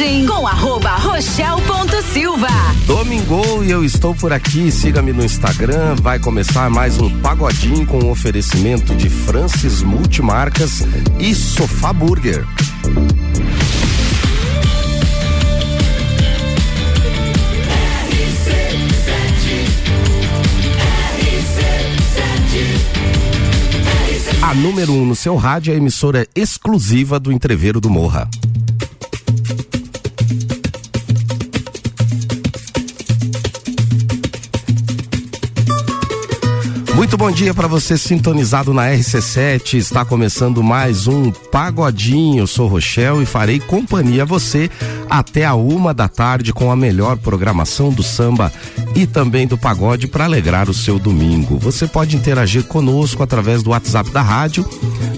Pagodinho com arroba rochel.silva. Domingo e eu estou por aqui. Siga-me no Instagram. Vai começar mais um Pagodinho com oferecimento de Francis Multimarcas e Sofá Burger. A número 1 um no seu rádio é a emissora exclusiva do Entreveiro do Morra. Muito bom dia para você sintonizado na RC7. Está começando mais um Pagodinho. Eu sou Rochel e farei companhia a você até a uma da tarde com a melhor programação do samba e também do pagode para alegrar o seu domingo. Você pode interagir conosco através do WhatsApp da rádio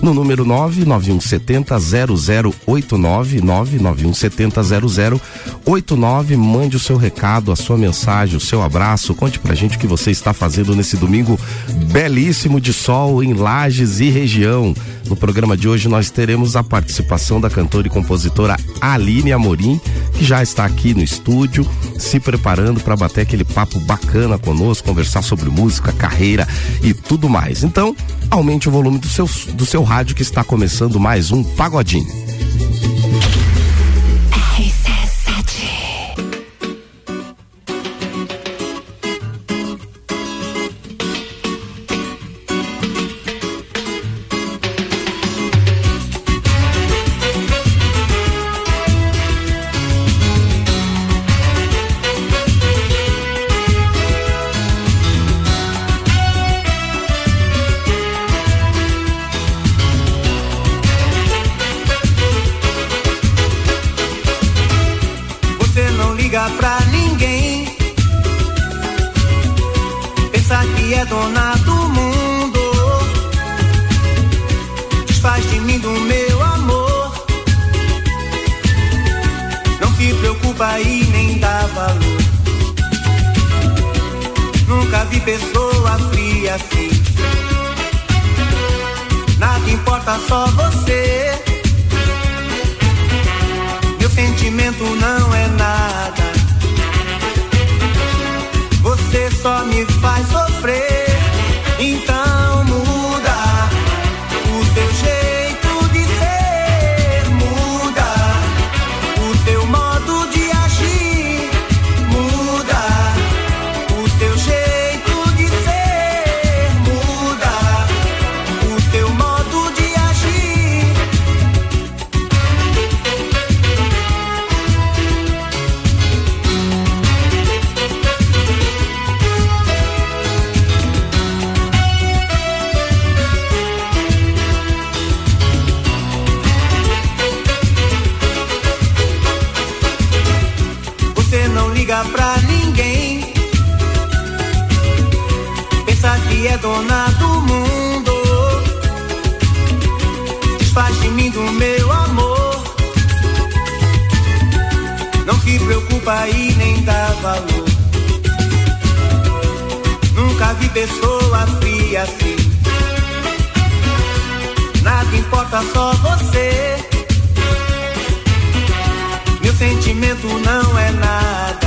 no número 99170 0089 99170 0089. Mande o seu recado, a sua mensagem, o seu abraço. Conte pra gente o que você está fazendo nesse domingo belíssimo de sol em Lages e região. No programa de hoje nós teremos a participação da cantora e compositora Aline Amorim, que já está aqui no estúdio, se preparando para bater aquele papo bacana conosco, conversar sobre música, carreira e tudo mais. Então, aumente o volume do seu, do seu rádio que está começando mais um Pagodinho. sentimento não é nada.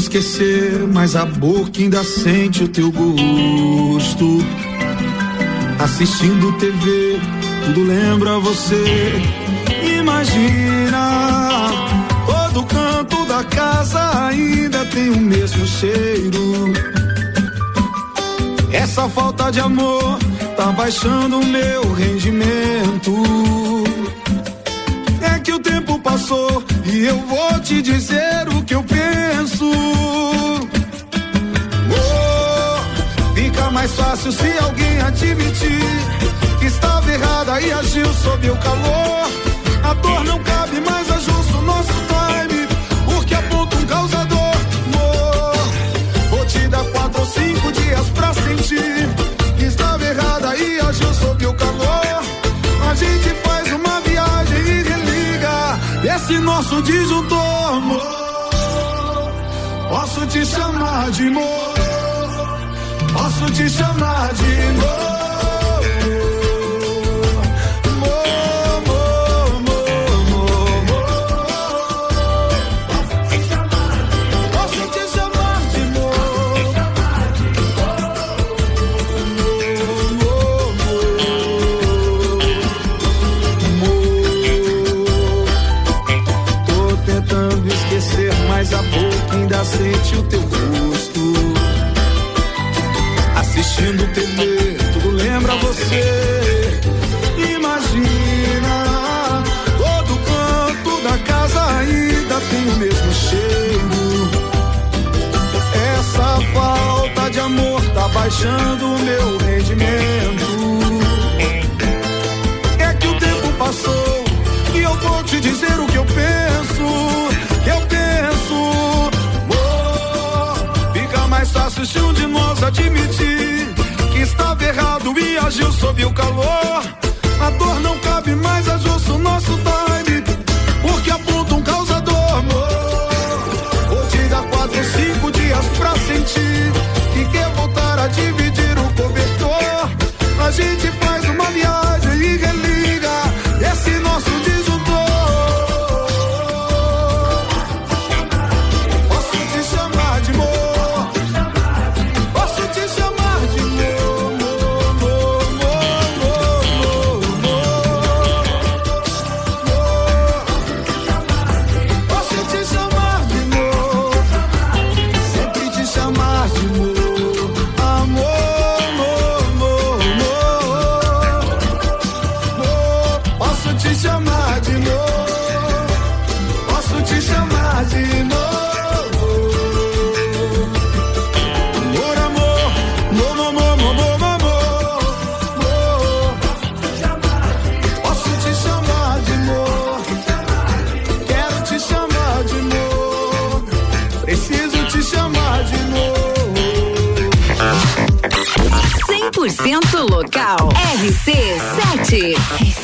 esquecer, mas a boca ainda sente o teu gosto. Assistindo TV, tudo lembra você. Imagina, todo canto da casa ainda tem o mesmo cheiro. Essa falta de amor tá baixando o meu rendimento. É que o tempo passou e eu vou te dizer mais fácil se alguém admitir que estava errada e agiu sob o calor. A dor não cabe mais, é ajusta o nosso time, porque aponta um causador. Vou te dar quatro ou cinco dias pra sentir que estava errada e agiu sob o calor. A gente faz uma viagem e religa esse nosso disjuntor. Amor. Posso te chamar de amor? posso te chamar de novo. baixando o meu rendimento. É que o tempo passou e eu vou te dizer o que eu penso. Que eu penso. Oh, fica mais fácil se um de nós admitir que estava errado e agiu sob o calor. dividir o cobertor. A gente Local RC7.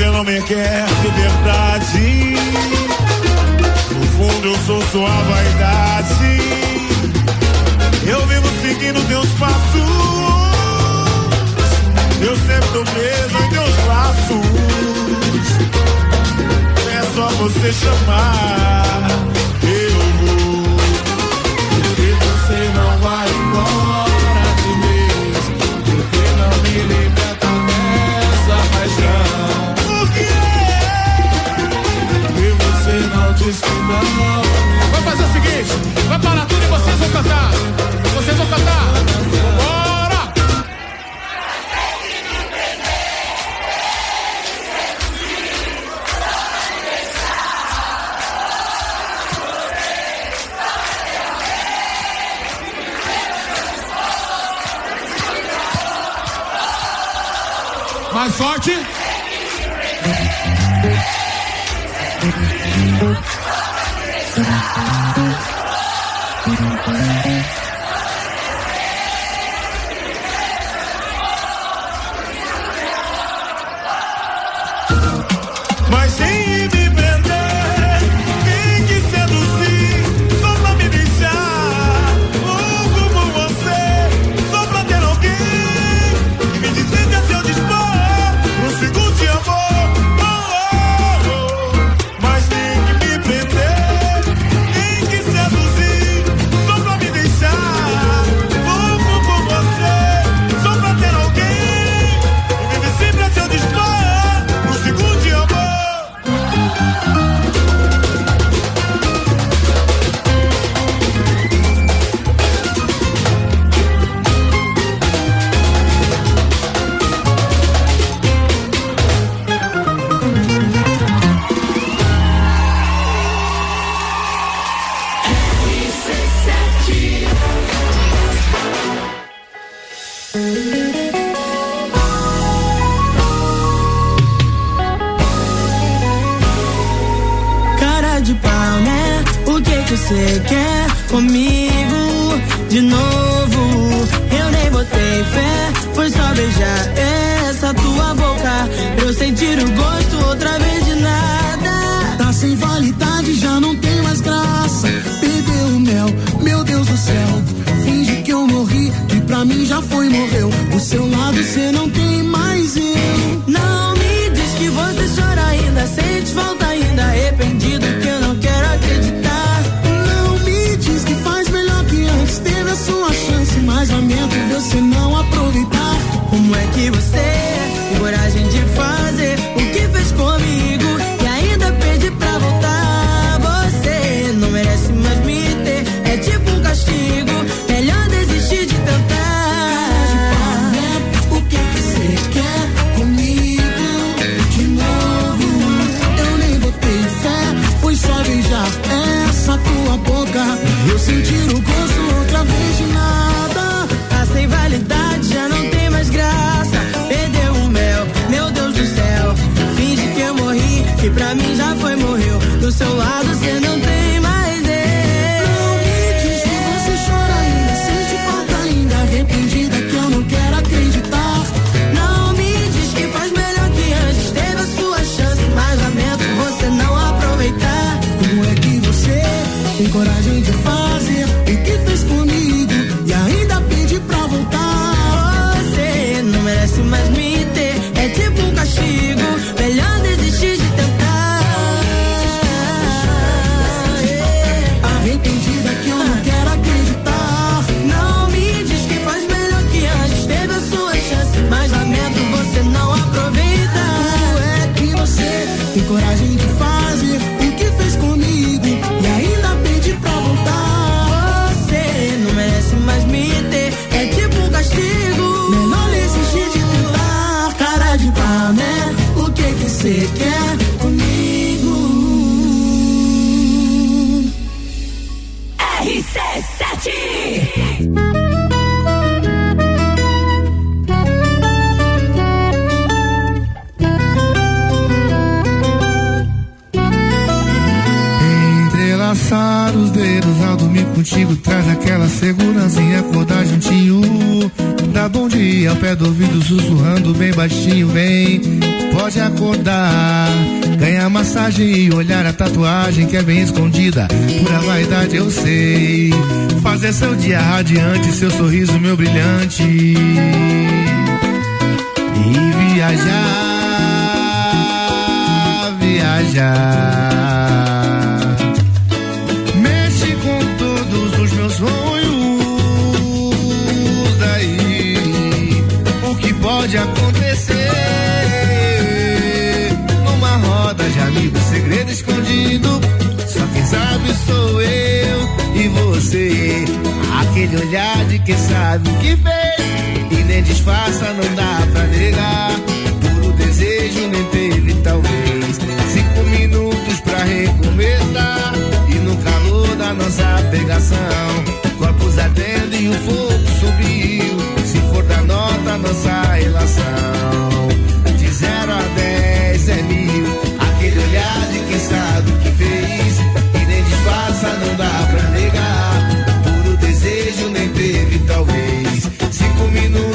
você não me quer, liberdade. No fundo eu sou sua vaidade. Eu vivo seguindo teus passos. Eu sempre tô preso em teus laços. É só você chamar. Eu vou. E você não vai embora. diz que não. Vai fazer o seguinte: vai parar tudo e vocês vão cantar. Vocês vão cantar. Bora! Mais forte! Thank you. Tatuagem que é bem escondida. Pura vaidade, eu sei. Fazer seu dia radiante, seu sorriso, meu brilhante. E viajar, viajar. Aquele olhar de quem sabe o que fez. E nem disfarça, não dá pra negar. Puro desejo nem teve, talvez. Cinco minutos pra recomeçar. E no calor da nossa pegação, corpos ardendo e o fogo subiu. Se for da nota, nossa relação. Cinco minutos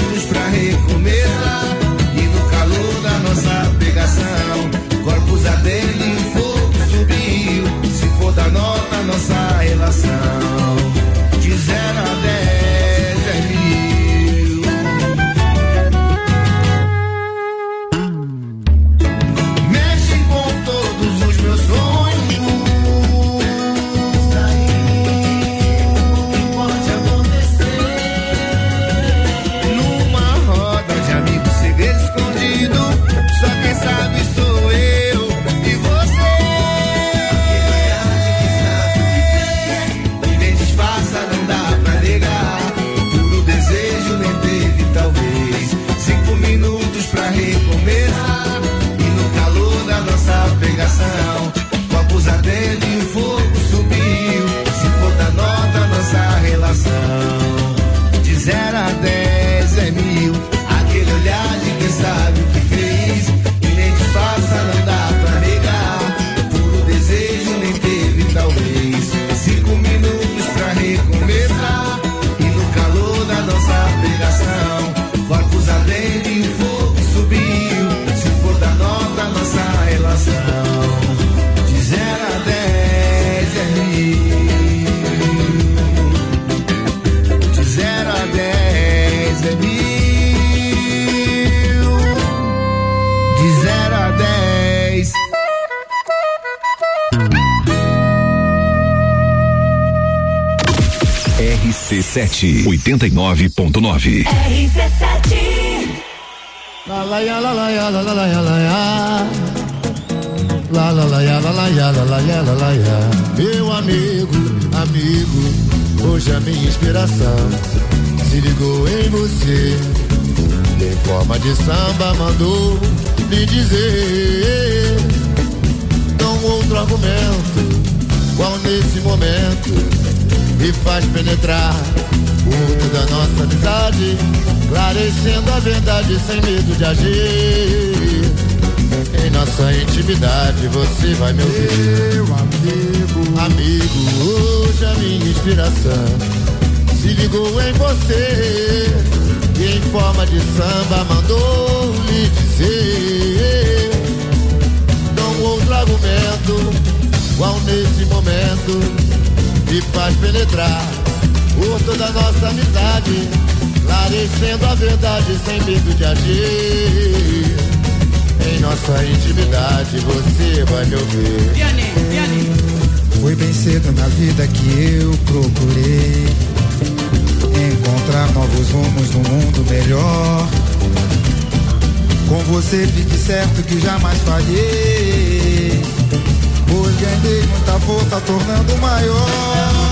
RC7 89.9. La la ya la la ya la la la ya la ya. La la la ya la la ya la la ya la la ya. Meu amigo, amigo, hoje a minha inspiração se ligou em você. E em forma de samba mandou lhe dizer. Não outro argumento, qual nesse momento me faz penetrar o urto da nossa amizade, esclarecendo a verdade sem medo de agir. Em nossa intimidade você vai me ouvir. Meu amigo, amigo, hoje a minha inspiração se ligou em você e em forma de samba mandou lhe dizer. Não outro argumento, qual nesse momento me faz penetrar por toda a nossa amizade, esclarecendo a verdade sem medo de agir. Em nossa intimidade você vai me ouvir. Foi bem cedo na vida que eu procurei encontrar novos rumos no mundo melhor. Com você fique certo que jamais falhei. Pois ganhei muita força, tornando maior.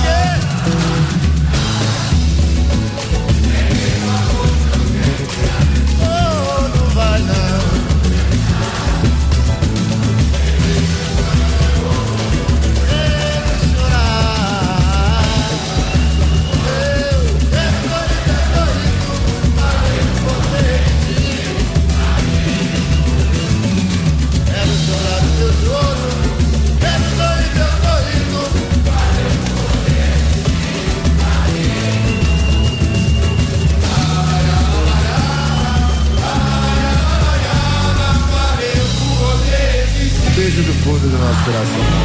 Aspiração. Fala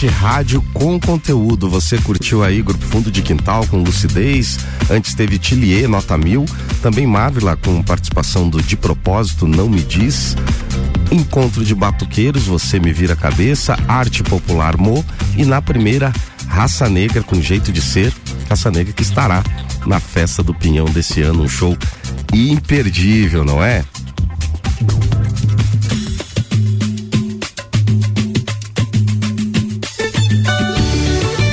RC7 Rádio com conteúdo. Você curtiu aí Grupo Fundo de Quintal com Lucidez. Antes teve Tilier, Nota Mil. Também Marvila com participação do De Propósito, Não Me Diz. Encontro de Batuqueiros, Você Me Vira a Cabeça. Arte Popular Mo. E na primeira, Raça Negra com Jeito de Ser. Raça Negra que estará na Festa do Pinhão desse ano. Um show imperdível, não é?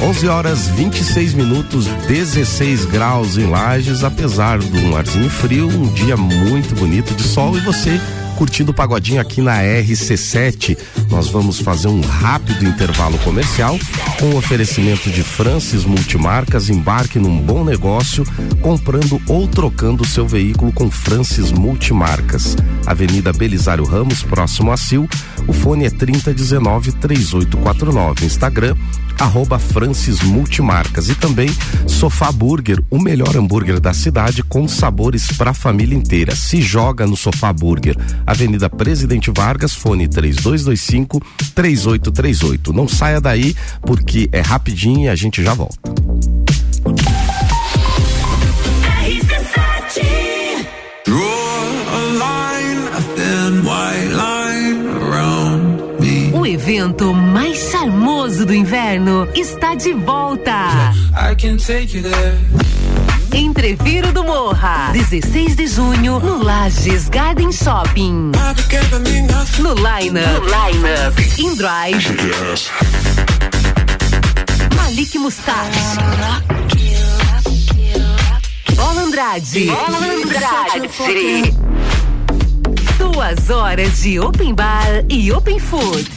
11 horas 26 minutos, 16 graus em Lages, apesar um arzinho frio, um dia muito bonito de sol e você curtindo o pagodinho aqui na RC7. Nós vamos fazer um rápido intervalo comercial com o oferecimento de Francis Multimarcas. Embarque num bom negócio comprando ou trocando seu veículo com Francis Multimarcas. Avenida Belisário Ramos, próximo a Sil. O fone é 3019 3849. Instagram arroba Francis Multimarcas e também Sofá Burger, o melhor hambúrguer da cidade com sabores para a família inteira. Se joga no Sofá Burger, Avenida Presidente Vargas, fone 3225 3838. Não saia daí porque é rapidinho e a gente já volta. Evento mais charmoso do inverno está de volta. Entreviro do Morra, 16 de junho, no Lages Garden Shopping. No Line Up, no line -up In Drive, Malik Mustache, Bola Andrade, Bola Andrade. Duas horas de open bar e open food.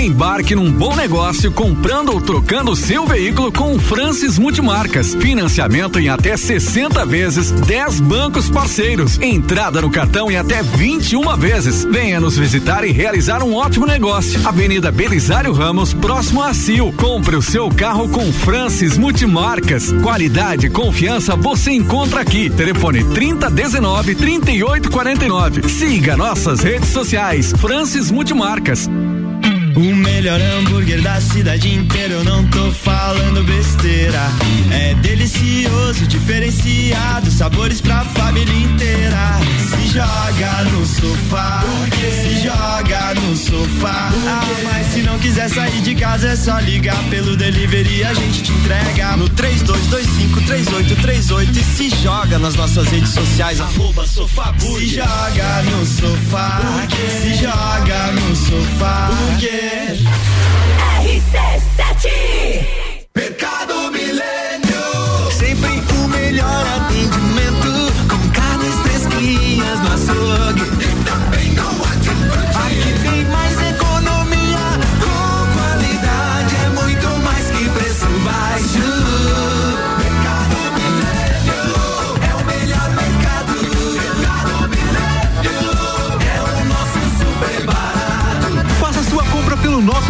Embarque num bom negócio comprando ou trocando seu veículo com Francis Multimarcas. Financiamento em até 60 vezes, 10 bancos parceiros. Entrada no cartão em até 21 vezes. Venha nos visitar e realizar um ótimo negócio. Avenida Belisário Ramos, próximo a Sil. Compre o seu carro com Francis Multimarcas. Qualidade e confiança você encontra aqui. Telefone 3019 3849. Siga nossas redes sociais. Francis Multimarcas. O melhor hambúrguer da cidade inteira, eu não tô falando besteira. É delicioso, diferenciado, sabores pra família inteira. Se joga no sofá, se joga no sofá. Ah, mas se não quiser sair de casa, é só ligar pelo delivery, a gente te entrega no 32253838 e se joga nas nossas redes sociais, arroba sofá Se joga no sofá, se joga no sofá. RC7 Mercado Milênio.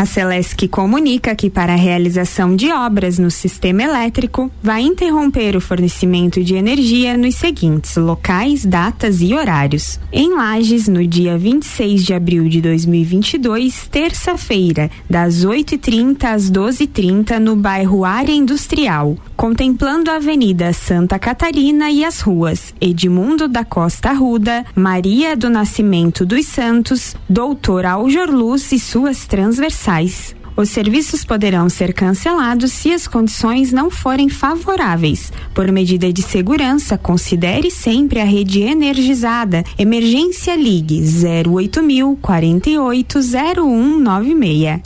A Celesc comunica que para a realização de obras no sistema elétrico vai interromper o fornecimento de energia nos seguintes locais, datas e horários. Em Lages, no dia 26 de abril de 2022, terça-feira, das 8h30 às 12h30 no bairro Área Industrial, contemplando a Avenida Santa Catarina e as ruas Edmundo da Costa Arruda, Maria do Nascimento dos Santos, Doutor Aljor Luz e suas transversais. Os serviços poderão ser cancelados se as condições não forem favoráveis. Por medida de segurança, considere sempre a rede energizada. Emergência Ligue 08000 480196.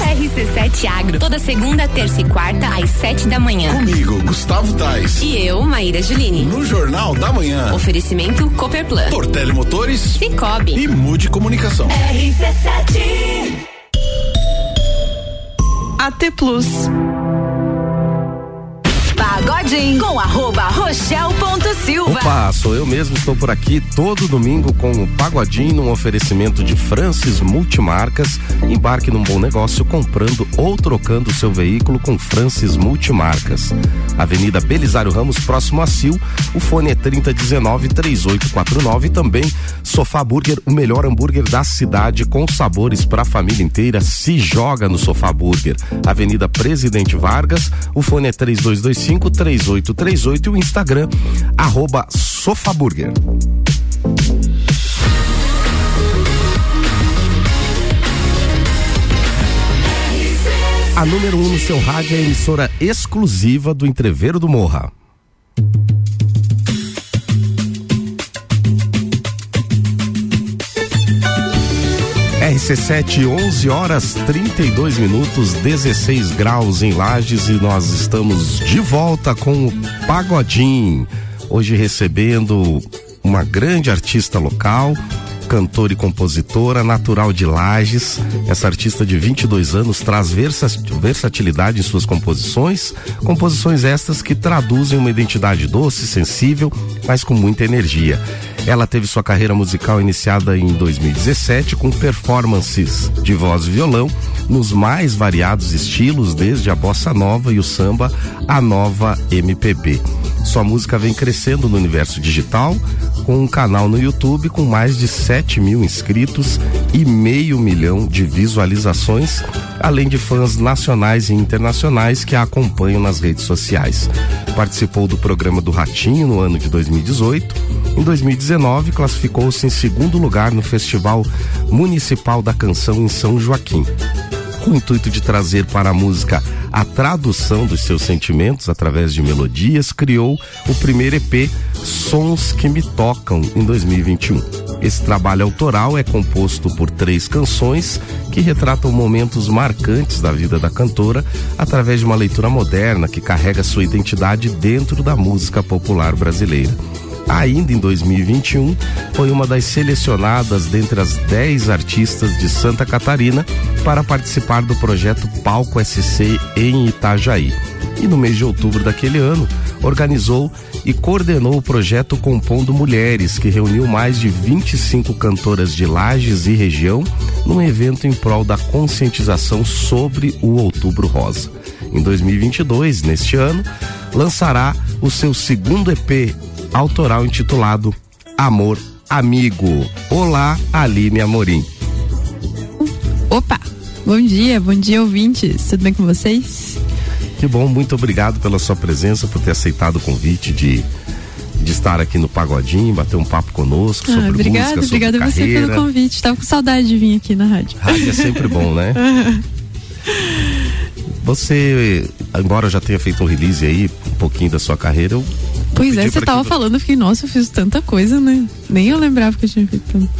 RC7 Agro, toda segunda, terça e quarta, às sete da manhã. Comigo, Gustavo Tais. E eu, Maíra Juline. No Jornal da Manhã. Oferecimento Cooperplan. Portele Motores. Cicobi. E Mude Comunicação. RC7 AT Plus. Pagodinho com arroba Rochelle ponto Silva. Opa, sou eu mesmo, estou por aqui todo domingo com o Pagodinho num oferecimento de Francis Multimarcas. Embarque num bom negócio comprando ou trocando seu veículo com Francis Multimarcas. Avenida Belisário Ramos, próximo a Sil. O fone é 3019 3849 também Sofá Burger, o melhor hambúrguer da cidade com sabores para a família inteira. Se joga no Sofá Burger. Avenida Presidente Vargas, o fone é 3225 3838 e o Instagram, arroba Sofaburger. A número 1 um no seu rádio é a emissora exclusiva do Entreveiro do Morra. RC7, 11 horas 32 minutos, 16 graus em Lages e nós estamos de volta com o Pagodim. Hoje recebendo uma grande artista local, cantora e compositora, natural de Lages. Essa artista de 22 anos traz versatilidade em suas composições, composições estas que traduzem uma identidade doce, sensível, mas com muita energia. Ela teve sua carreira musical iniciada em 2017 com performances de voz e violão nos mais variados estilos, desde a bossa nova e o samba à nova MPB. Sua música vem crescendo no universo digital, com um canal no YouTube com mais de 7 mil inscritos e meio milhão de visualizações, além de fãs nacionais e internacionais que a acompanham nas redes sociais. Participou do programa do Ratinho no ano de 2018. Em 2019, classificou-se em segundo lugar no Festival Municipal da Canção em São Joaquim com o intuito de trazer para a música a tradução dos seus sentimentos através de melodias, criou o primeiro EP Sons que Me Tocam em 2021. Esse trabalho autoral é composto por três canções que retratam momentos marcantes da vida da cantora através de uma leitura moderna que carrega sua identidade dentro da música popular brasileira ainda em 2021, foi uma das selecionadas dentre as 10 artistas de Santa Catarina para participar do projeto Palco SC em Itajaí. E no mês de outubro daquele ano, organizou e coordenou o projeto Compondo Mulheres, que reuniu mais de 25 cantoras de Lages e região num evento em prol da conscientização sobre o Outubro Rosa. Em 2022, neste ano, lançará o seu segundo EP autoral intitulado Amor Amigo. Olá, Aline Amorim. Opa, bom dia, bom dia ouvintes, tudo bem com vocês? Que bom, muito obrigado pela sua presença, por ter aceitado o convite de, de estar aqui no Pagodinho, bater um papo conosco Ah, sobre obrigada, música, sobre obrigada a você pelo convite. Tava com saudade de vir aqui na rádio. Rádio é sempre bom, né? Você, embora já tenha feito um release aí, um pouquinho da sua carreira, eu Pois é, você tava que falando, eu fiquei, nossa, eu fiz tanta coisa, né? Nem eu lembrava que eu tinha feito tanto.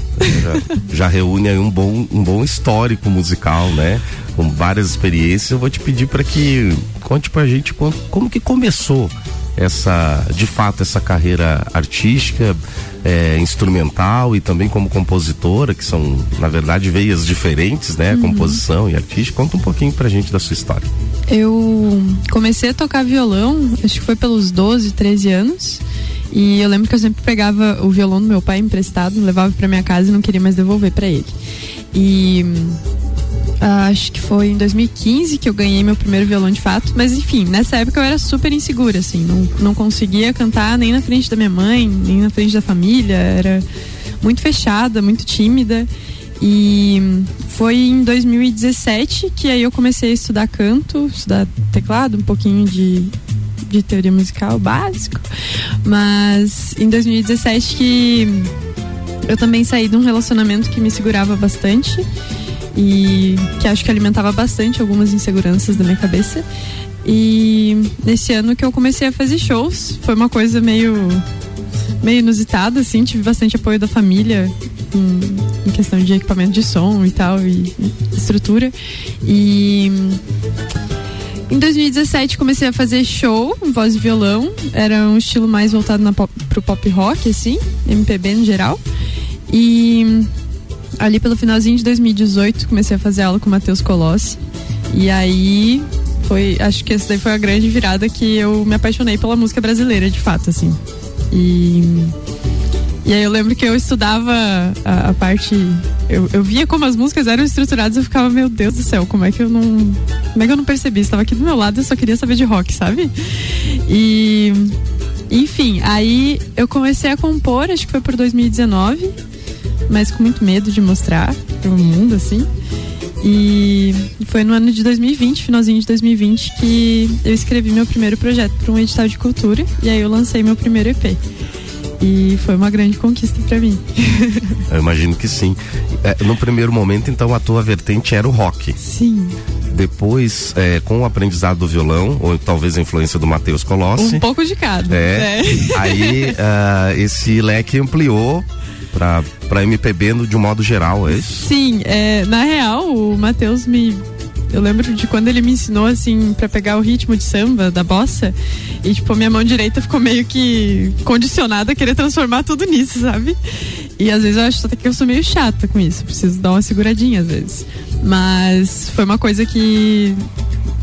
já, já reúne aí um bom, um bom histórico musical, né? Com várias experiências. Eu vou te pedir para que conte pra gente como, como que começou essa, de fato, essa carreira artística, é, instrumental e também como compositora, que são, na verdade, veias diferentes, né? Uhum. Composição e artística. Conta um pouquinho pra gente da sua história. Eu comecei a tocar violão, acho que foi pelos 12, 13 anos. E eu lembro que eu sempre pegava o violão do meu pai emprestado, levava pra minha casa e não queria mais devolver pra ele. E ah, acho que foi em 2015 que eu ganhei meu primeiro violão de fato. Mas enfim, nessa época eu era super insegura, assim. Não, não conseguia cantar nem na frente da minha mãe, nem na frente da família. Era muito fechada, muito tímida. E foi em 2017 que aí eu comecei a estudar canto, estudar teclado, um pouquinho de, de teoria musical básico. Mas em 2017 que eu também saí de um relacionamento que me segurava bastante e que acho que alimentava bastante algumas inseguranças da minha cabeça. E nesse ano que eu comecei a fazer shows, foi uma coisa meio meio inusitada, assim, tive bastante apoio da família em, em questão de equipamento de som e tal, e, e estrutura. E em 2017 comecei a fazer show, voz e violão. Era um estilo mais voltado na pop, pro pop rock, assim, MPB no geral. E ali pelo finalzinho de 2018 comecei a fazer aula com o Matheus Colossi. E aí foi, acho que essa daí foi a grande virada que eu me apaixonei pela música brasileira, de fato, assim. E e aí eu lembro que eu estudava a, a parte. Eu, eu via como as músicas eram estruturadas eu ficava, meu Deus do céu, como é que eu não. Como é que eu não percebi? Estava aqui do meu lado e eu só queria saber de rock, sabe? E. Enfim, aí eu comecei a compor, acho que foi por 2019, mas com muito medo de mostrar pro mundo, assim. E foi no ano de 2020, finalzinho de 2020, que eu escrevi meu primeiro projeto para um edital de cultura e aí eu lancei meu primeiro EP. E foi uma grande conquista para mim. Eu imagino que sim. É, no primeiro momento, então, a tua vertente era o rock. Sim. Depois, é, com o aprendizado do violão, ou talvez a influência do Matheus Colossi. Um pouco de cada. É. né? Aí ah, esse leque ampliou pra, MPB no- de um modo geral, é isso? Sim, é, na real, o Matheus me. Eu lembro de quando ele me ensinou, assim, pra pegar o ritmo de samba, da bossa. E, tipo, minha mão direita ficou meio que condicionada a querer transformar tudo nisso, sabe? E às vezes eu acho até que eu sou meio chata com isso. Preciso dar uma seguradinha às vezes. Mas foi uma coisa que.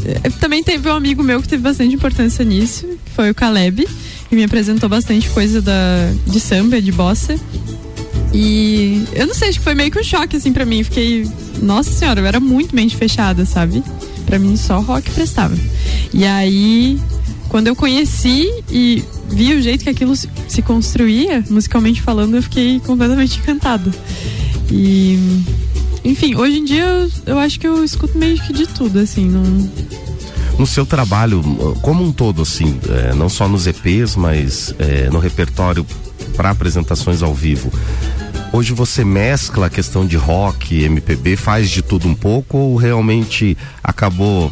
eh, Também teve um amigo meu que teve bastante importância nisso, que foi o Caleb, que me apresentou bastante coisa da, de samba, de bossa. E eu não sei, acho que foi meio que um choque assim pra mim. Fiquei, nossa senhora, eu era muito mente fechada, sabe? Pra mim só rock prestava. E aí quando eu conheci e vi o jeito que aquilo se, se construía, musicalmente falando, eu fiquei completamente encantada. E enfim, hoje em dia eu, eu acho que eu escuto meio que de tudo, assim, não no seu trabalho como um todo, assim, é, não só nos EPs, mas é, no repertório para apresentações ao vivo. Hoje você mescla a questão de rock, MPB, faz de tudo um pouco ou realmente acabou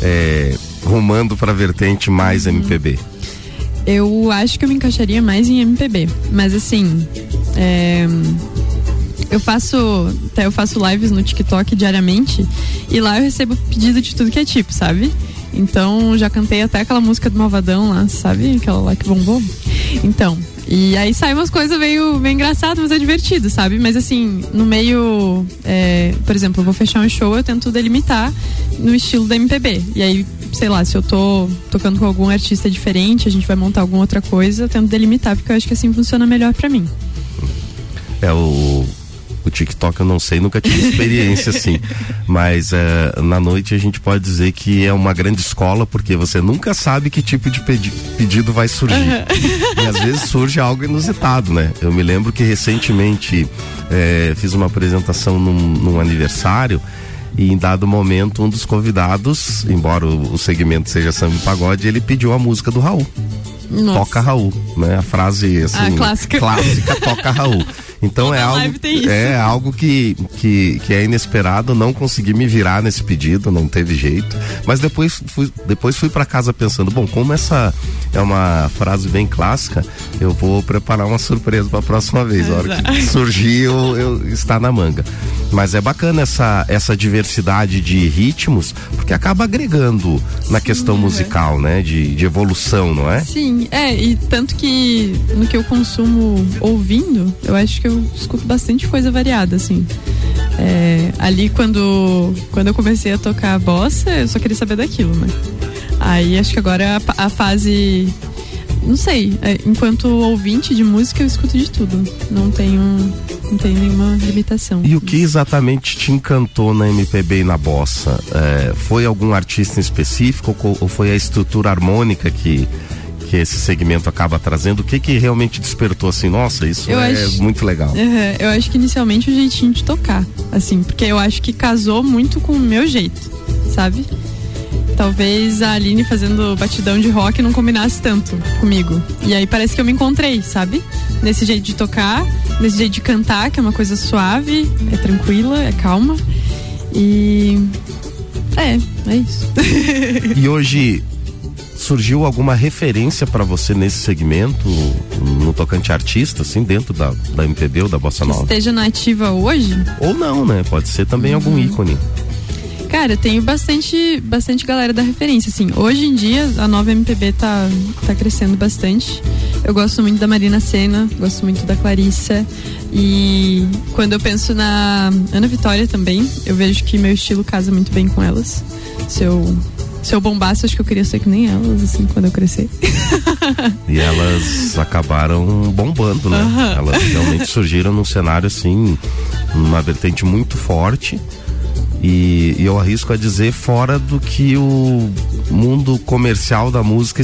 é, rumando para a vertente mais MPB? Eu acho que eu me encaixaria mais em MPB, mas assim, é, eu faço, até eu faço lives no TikTok diariamente e lá eu recebo pedido de tudo que é tipo, sabe? Então já cantei até aquela música do Malvadão lá, sabe? Aquela lá que bombou. Então, e aí sai umas coisas meio, meio engraçadas, mas é divertido, sabe? Mas assim, no meio. É, por exemplo, eu vou fechar um show, eu tento delimitar no estilo da MPB. E aí, sei lá, se eu tô tocando com algum artista diferente, a gente vai montar alguma outra coisa, eu tento delimitar, porque eu acho que assim funciona melhor para mim. É o o TikTok eu não sei, nunca tive experiência assim. Mas é, na noite a gente pode dizer que é uma grande escola, porque você nunca sabe que tipo de pedi pedido vai surgir. Uhum. E às vezes surge algo inusitado, né? Eu me lembro que recentemente é, fiz uma apresentação num, num aniversário e em dado momento um dos convidados, embora o, segmento seja samba e pagode, ele pediu a música do Raul. Nossa. Toca Raul, né? A frase assim, ah, clássica. clássica toca Raul. Então é algo, é algo que, que, que é inesperado, não consegui me virar nesse pedido, não teve jeito. Mas depois fui, depois fui para casa pensando, bom, como essa é uma frase bem clássica, eu vou preparar uma surpresa para a próxima vez. A hora que surgir, eu, eu está na manga. Mas é bacana essa, essa diversidade de ritmos, porque acaba agregando na Sim, questão é. musical, né? De, de evolução, não é? Sim, é, e tanto que no que eu consumo ouvindo, eu acho que eu escuto bastante coisa variada, assim. É, ali quando, quando eu comecei a tocar bossa, eu só queria saber daquilo, né? Aí acho que agora a, a fase. Não sei, é, enquanto ouvinte de música eu escuto de tudo. Não tenho, não tenho nenhuma limitação. E o que exatamente te encantou na MPB e na bossa? É, foi algum artista em específico ou foi a estrutura harmônica que que esse segmento acaba trazendo, o que que realmente despertou assim, nossa, isso eu é acho, muito legal. Uhum, eu acho que inicialmente o jeitinho de tocar, assim, porque eu acho que casou muito com o meu jeito, sabe? Talvez a Aline fazendo batidão de rock não combinasse tanto comigo. E aí parece que eu me encontrei, sabe? Nesse jeito de tocar, nesse jeito de cantar, que é uma coisa suave, é tranquila, é calma. E. É, é isso. e hoje, surgiu alguma referência para você nesse segmento, no tocante artista, assim, dentro da, da MPB ou da Bossa Nova? Que esteja nativa hoje? Ou não, né? Pode ser também uhum. algum ícone. Cara, eu tenho bastante, bastante galera da referência, assim. Hoje em dia, a nova MPB tá, tá crescendo bastante. Eu gosto muito da Marina Senna, gosto muito da Clarissa. E quando eu penso na Ana Vitória também, eu vejo que meu estilo casa muito bem com elas. Se eu se eu bombasse, acho que eu queria ser que nem elas, assim, quando eu crescer. e elas acabaram bombando, né? Uhum. Elas realmente surgiram num cenário, assim, numa vertente muito forte. E, e, eu arrisco a dizer fora do que o mundo comercial da música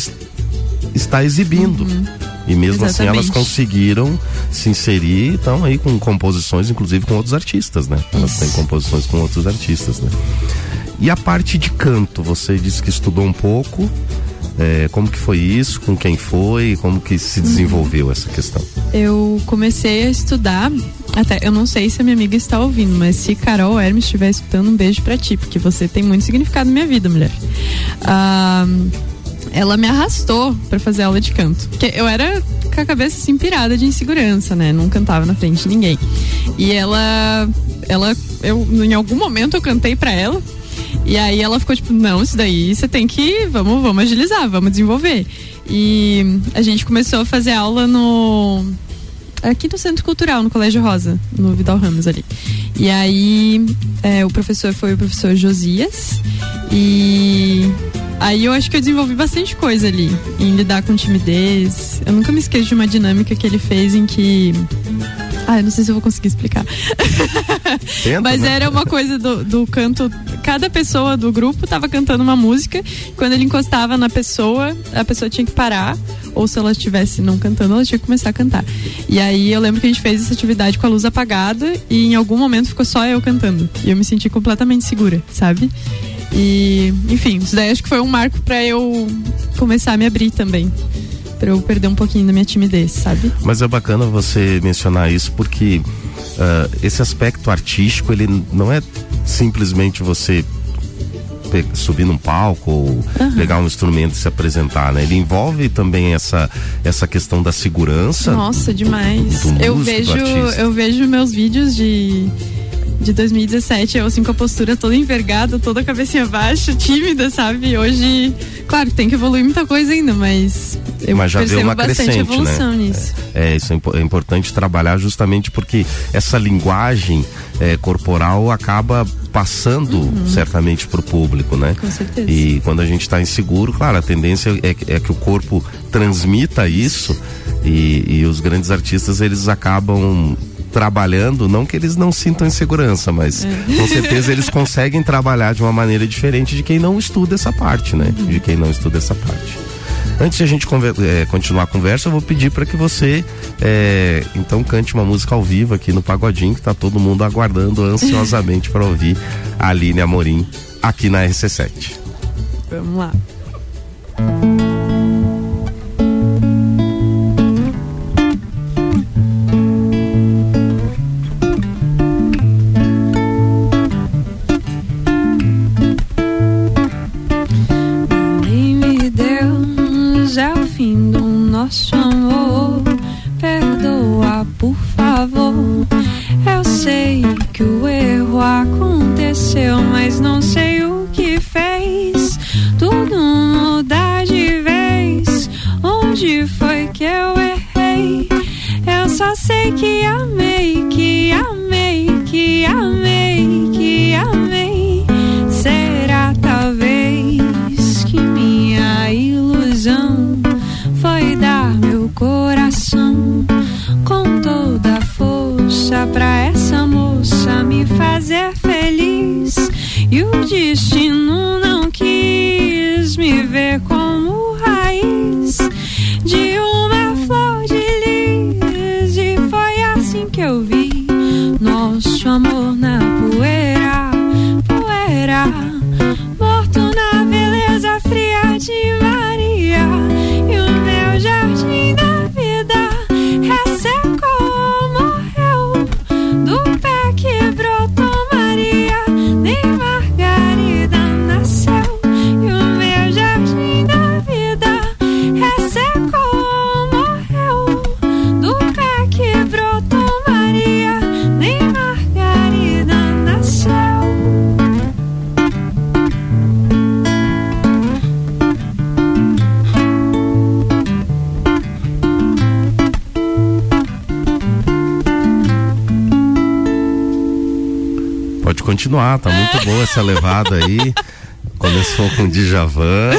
está exibindo. Uhum. E mesmo Exatamente. assim elas conseguiram se inserir e estão aí com composições, inclusive com outros artistas, né? Elas Isso. têm composições com outros artistas, né? E a parte de canto, você disse que estudou um pouco. É, como que foi isso? Com quem foi? Como que se desenvolveu essa questão? Eu comecei a estudar, até eu não sei se a minha amiga está ouvindo, mas se Carol Hermes estiver escutando, um beijo para ti, porque você tem muito significado na minha vida, mulher. Ah, ela me arrastou para fazer aula de canto, porque eu era com a cabeça assim pirada de insegurança, né? Não cantava na frente de ninguém. E ela, ela, eu em algum momento eu cantei para ela e aí ela ficou tipo, não, isso daí você tem que, vamos, vamos agilizar, vamos desenvolver. E a gente começou a fazer aula no aqui no Centro Cultural, no Colégio Rosa, no Vidal Ramos ali. E aí é, o professor foi o professor Josias e aí eu acho que eu desenvolvi bastante coisa ali em lidar com timidez. Eu nunca me esqueço de uma dinâmica que ele fez em que ah, eu não sei se eu vou conseguir explicar. Tenta, Mas né? era uma coisa do, do canto cada pessoa do grupo tava cantando uma música. Quando ele encostava na pessoa, a pessoa tinha que parar. Ou se ela estivesse não cantando, ela tinha que começar a cantar. E aí eu lembro que a gente fez essa atividade com a luz apagada e em algum momento ficou só eu cantando. E eu me senti completamente segura, sabe? E, enfim, isso daí acho que foi um marco para eu começar a me abrir também. Pra eu perder um pouquinho da minha timidez, sabe? Mas é bacana você mencionar isso porque uh, esse aspecto artístico, ele não é simplesmente você subir num palco ou uhum. pegar um instrumento e se apresentar, né? Ele envolve também essa essa questão da segurança. Nossa, demais. Do, do eu vejo eu vejo meus vídeos de de 2017, eu assim com a postura toda envergada, toda a cabecinha baixa, tímida, sabe? Hoje, claro, tem que evoluir muita coisa ainda, mas eu mas já percebo uma bastante crescente, evolução né? nisso. É, é isso é, é, importante trabalhar justamente porque essa linguagem é, corporal acaba passando uhum. certamente para o público, né? Com certeza. E quando a gente está inseguro, claro, a tendência é, é que o corpo transmita isso e, e os grandes artistas eles acabam trabalhando, não que eles não sintam insegurança, mas é. com certeza eles conseguem trabalhar de uma maneira diferente de quem não estuda essa parte, né? De quem não estuda essa parte. Antes de a gente é, continuar a conversa, eu vou pedir para que você é, então cante uma música ao vivo aqui no Pagodinho, que tá todo mundo aguardando ansiosamente para ouvir a Aline Amorim aqui na RC7. Vamos lá. Continuar, tá muito boa essa levada aí. Começou com Djavan.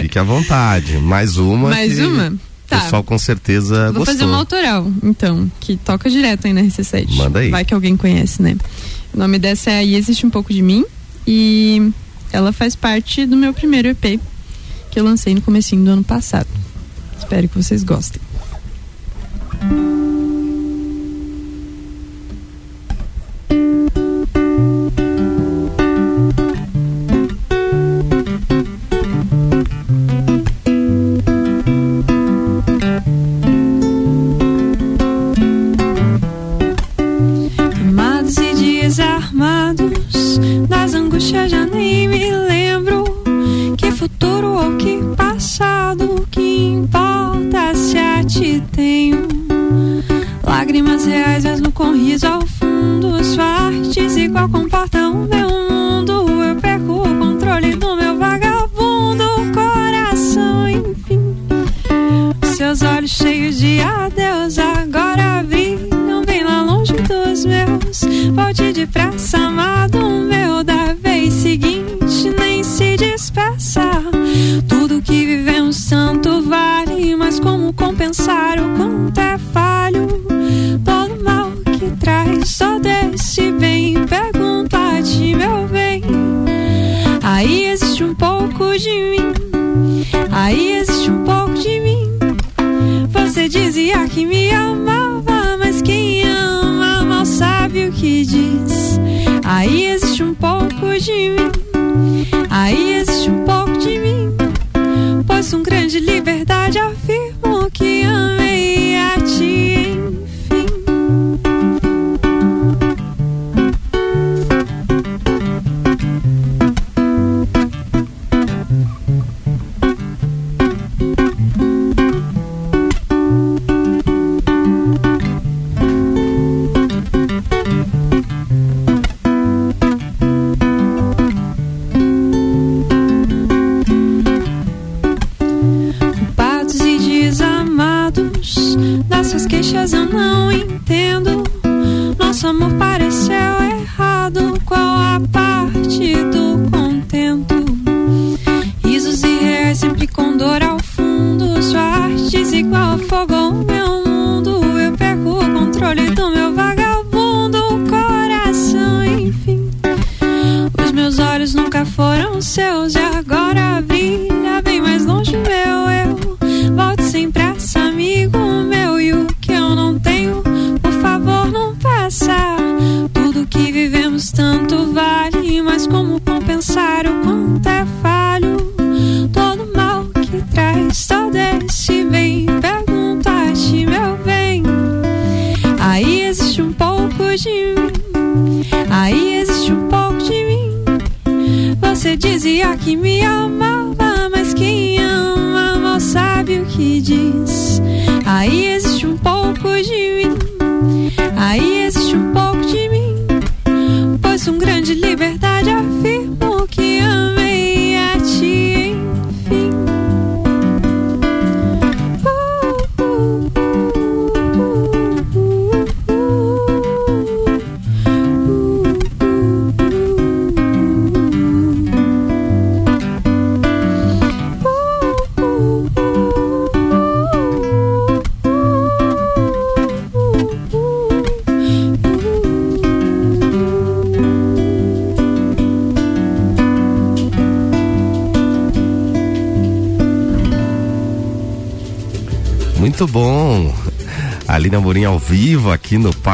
Fique à vontade. Mais uma. Mais uma? Tá. O pessoal com certeza Vou gostou. fazer uma autoral, então, que toca direto aí na RC7. Manda aí. Vai que alguém conhece, né? O nome dessa é Aí Existe Um Pouco de Mim e ela faz parte do meu primeiro EP que eu lancei no comecinho do ano passado. Espero que vocês gostem. Volte depressa, amado meu da vez de mim. Aí existe um pouco de mim. Você dizia que me amava, mas quem ama mal sabe o que diz. Aí existe um pouco de mim. Aí existe um pouco de mim. Pois com grande liberdade afirmo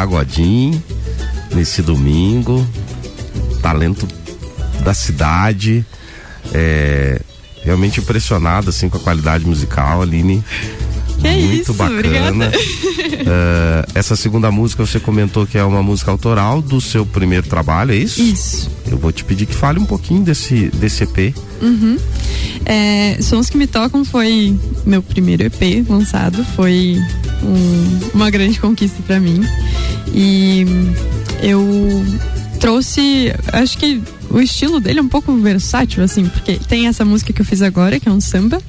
Pagodim, nesse domingo. Talento da cidade. É, realmente impressionado assim com a qualidade musical, Aline. Que Muito isso, bacana. É, essa segunda música você comentou que é uma música autoral do seu primeiro trabalho, é isso? Isso. Eu vou te pedir que fale um pouquinho desse, desse EP. Uhum. É, Sons que me tocam foi meu primeiro EP lançado, foi um- uma grande conquista pra mim. E eu trouxe, acho que o estilo dele é um pouco versátil, assim, porque tem essa música que eu fiz agora, que é um samba,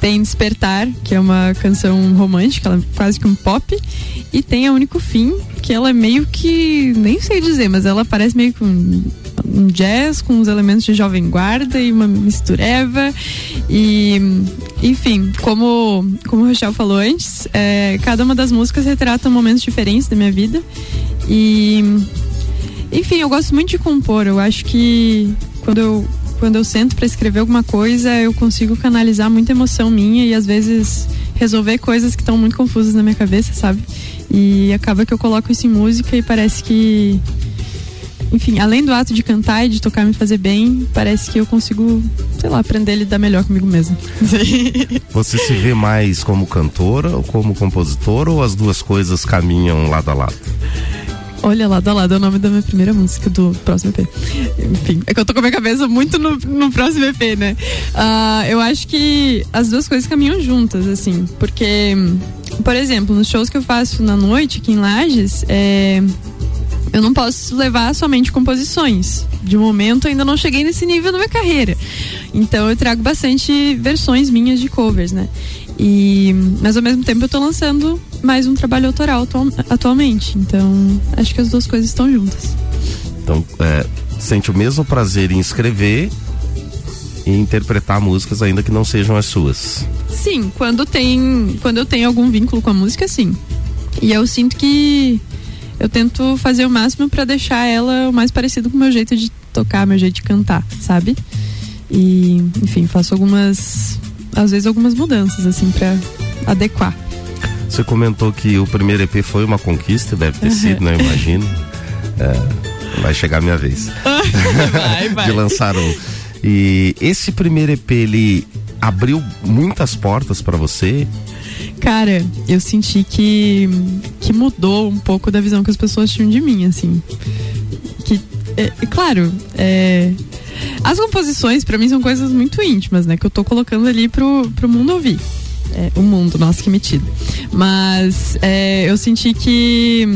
tem Despertar, que é uma canção romântica, ela é quase que um pop, e tem a Único Fim, que ela é meio que, nem sei dizer, mas ela parece meio que um, um jazz com os elementos de jovem guarda e uma mistureva e enfim, como como o Rochelle falou antes, é, cada uma das músicas retrata momentos diferentes da minha vida e enfim, eu gosto muito de compor. Eu acho que quando eu, quando eu sento para escrever alguma coisa, eu consigo canalizar muita emoção minha e às vezes resolver coisas que estão muito confusas na minha cabeça, sabe? E acaba que eu coloco isso em música e parece que. Enfim, além do ato de cantar e de tocar me fazer bem, parece que eu consigo, sei lá, aprender a lidar melhor comigo mesmo. Você se vê mais como cantora ou como compositora ou as duas coisas caminham lado a lado? Olha, lado a lado é o nome da minha primeira música do próximo EP. Enfim, é que eu tô com a minha cabeça muito no, no próximo EP, né? Ah, eu acho que as duas coisas caminham juntas, assim, porque, por exemplo, nos shows que eu faço na noite aqui em Lages, é, eu não posso levar somente composições. De momento, ainda não cheguei nesse nível na minha carreira. Então, eu trago bastante versões minhas de covers, né? E, mas ao mesmo tempo eu tô lançando mais um trabalho autoral atual- atualmente. Então, acho que as duas coisas estão juntas. Então, é, sente o mesmo prazer em escrever e interpretar músicas ainda que não sejam as suas. Sim, quando tem, quando eu tenho algum vínculo com a música, sim. E eu sinto que eu tento fazer o máximo pra deixar ela o mais parecido com o meu jeito de tocar, meu jeito de cantar, sabe? E, enfim, faço algumas, às vezes algumas mudanças, assim, pra adequar. Você comentou que o primeiro EP foi uma conquista, deve ter Uhum. sido, né? Imagino. É, vai chegar a minha vez vai, vai. de lançar um. E esse primeiro EP, ele abriu muitas portas pra você. Cara, eu senti que, que mudou um pouco da visão que as pessoas tinham de mim, assim. Que, é, é claro, é, as composições pra mim são coisas muito íntimas, né? Que eu tô colocando ali pro, pro mundo ouvir. É, o mundo, nossa, que metido. Mas é, eu senti que.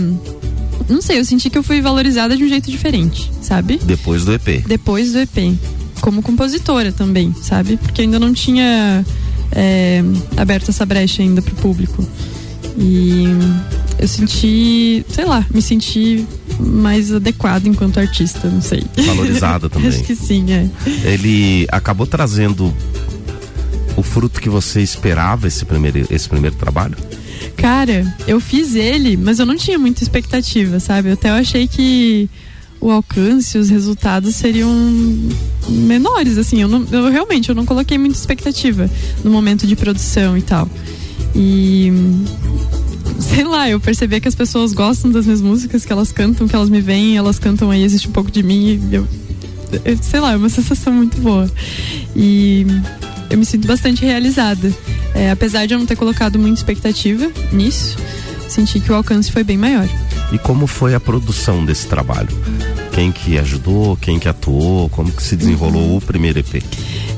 Não sei, eu senti que eu fui valorizada de um jeito diferente, sabe? Depois do EP. depois do EP. Como compositora também, sabe? Porque ainda não tinha é, aberto essa brecha ainda pro público. E eu senti, sei lá, me senti mais adequada enquanto artista, não sei. Valorizada também. Acho que sim, é. Ele acabou trazendo o fruto que você esperava esse primeiro, esse primeiro trabalho? Cara, eu fiz ele, mas eu não tinha muita expectativa, sabe? Até eu achei que o alcance, os resultados seriam menores, assim. Eu, não, eu realmente eu não coloquei muita expectativa no momento de produção e tal. E sei lá, eu percebi que as pessoas gostam das minhas músicas, que elas cantam, que elas me veem, elas cantam aí, existe um pouco de mim. E eu, eu- sei lá, é uma sensação muito boa. E eu me sinto bastante realizada. É, apesar de eu não ter colocado muita expectativa nisso, senti que o alcance foi bem maior. E como foi a produção desse trabalho? Quem que ajudou, quem que atuou, como que se desenrolou Uhum. o primeiro EP?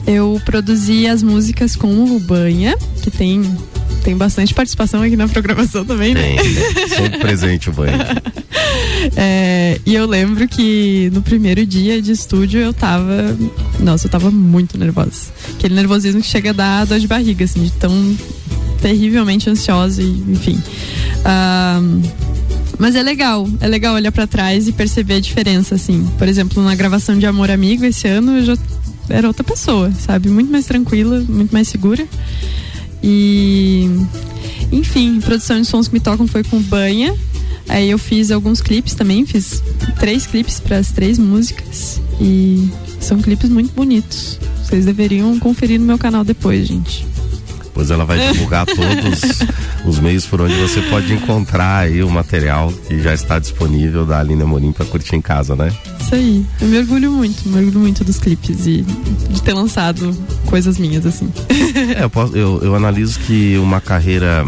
Eu produzi as músicas com o Banha, que tem, tem bastante participação aqui na programação também, né? Tem, sempre presente o banho. É, e eu lembro que no primeiro dia de estúdio eu tava. Nossa, eu tava muito nervosa. Aquele nervosismo que chega a dar dor de barriga, assim, de tão terrivelmente ansiosa e enfim. Mas é legal, é legal olhar pra trás e perceber a diferença, assim. Por exemplo, na gravação de Amor Amigo esse ano eu já era outra pessoa, sabe? Muito mais tranquila, muito mais segura. E enfim, produção de sons que me tocam foi com banha. Aí eu fiz alguns clipes também, fiz três clipes para as três músicas e são clipes muito bonitos. Vocês deveriam conferir no meu canal depois, gente. Pois ela vai divulgar todos os meios por onde você pode encontrar aí o material que já está disponível da Aline Amorim para curtir em casa, né? Isso aí. Eu me orgulho muito, me orgulho muito dos clipes e de ter lançado coisas minhas, assim. É, eu, posso- eu- eu analiso que uma carreira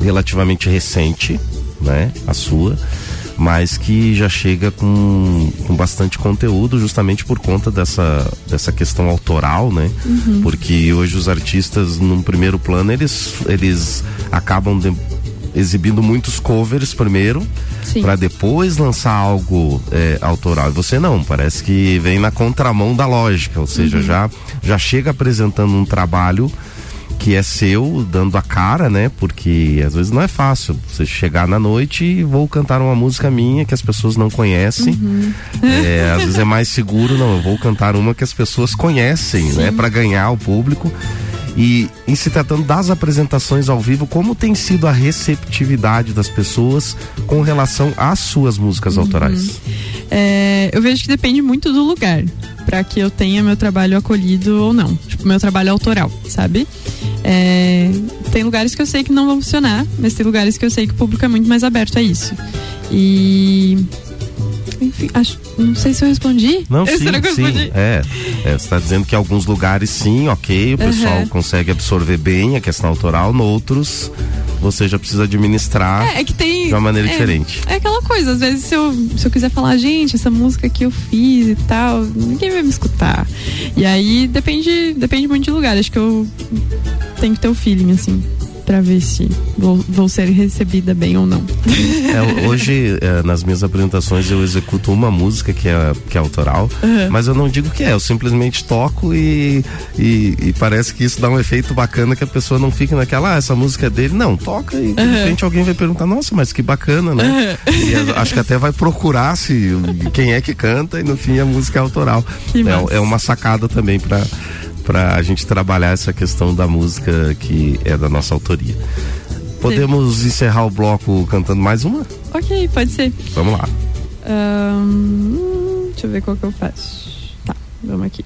relativamente recente, né? A sua, mas que já chega com, com bastante conteúdo justamente por conta dessa, dessa questão autoral, né? Uhum. Porque hoje os artistas, num primeiro plano, eles, eles acabam de- exibindo muitos covers primeiro, para depois lançar algo é, autoral. E você não, parece que vem na contramão da lógica, ou seja, Uhum. já, já chega apresentando um trabalho que é seu, dando a cara, né? Porque às vezes não é fácil você chegar na noite e vou cantar uma música minha que as pessoas não conhecem. Uhum. É, às vezes é mais seguro, não, eu vou cantar uma que as pessoas conhecem, né? Para ganhar o público. E em se tratando das apresentações ao vivo, como tem sido a receptividade das pessoas com relação às suas músicas autorais? É, eu vejo que depende muito do lugar para que eu tenha meu trabalho acolhido ou não. Tipo, meu trabalho autoral, sabe? É, tem lugares que eu sei que não vão funcionar, mas tem lugares que eu sei que o público é muito mais aberto a isso. E. Enfim, acho, não sei se eu respondi. Não, Eu- sim, Será que eu sim. respondi? É, é, você está dizendo que em alguns lugares sim, ok, o pessoal Aham. consegue absorver bem a questão autoral, noutros você já precisa administrar É, é que tem. de uma maneira é, diferente. É aquela coisa, às vezes se eu, se eu quiser falar, gente, essa música que eu fiz e tal, ninguém vai me escutar. E aí depende, depende muito de lugar. Acho que eu tenho que ter o feeling, assim, pra ver se vou, vou ser recebida bem ou não. É, hoje, é, nas minhas apresentações, eu executo uma música que é, que é autoral, Uhum. mas eu não digo que é, eu simplesmente toco e, e, e parece que isso dá um efeito bacana que a pessoa não fica naquela, ah, essa música é dele. Não, toca e de Uhum. repente alguém vai perguntar, nossa, mas que bacana, né? E a- acho que até vai procurar se quem é que canta e no fim a música é autoral. É, é uma sacada também para para a gente trabalhar essa questão da música que é da nossa autoria. Podemos encerrar o bloco cantando mais uma? ok, pode ser. Vamos lá. Hum, deixa eu ver qual que eu faço. Tá, vamos aqui.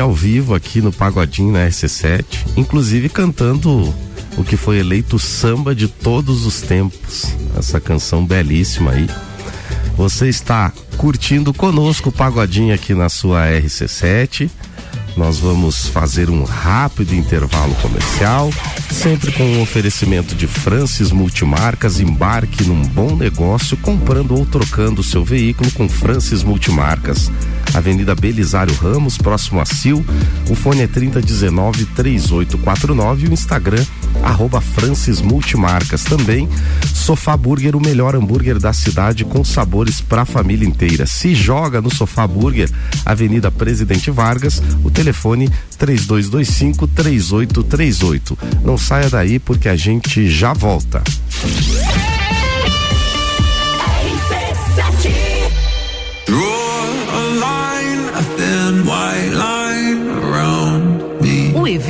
Ao vivo aqui no Pagodinho na RC7, inclusive cantando o que foi eleito samba de todos os tempos. Essa canção belíssima aí. Você está curtindo conosco o Pagodinho aqui na sua RC7. Nós vamos fazer um rápido intervalo comercial, sempre com um oferecimento de Francis Multimarcas. Embarque num bom negócio comprando ou trocando seu veículo com Francis Multimarcas. Avenida Belisário Ramos, próximo a Sil. O fone é 3019 3849 e o Instagram arroba Francis Multimarcas. Também Sofá Burger, o melhor hambúrguer da cidade com sabores para a família inteira. Se joga no Sofá Burger, Avenida Presidente Vargas, o telefone 3225 3838. Não saia daí porque a gente já volta.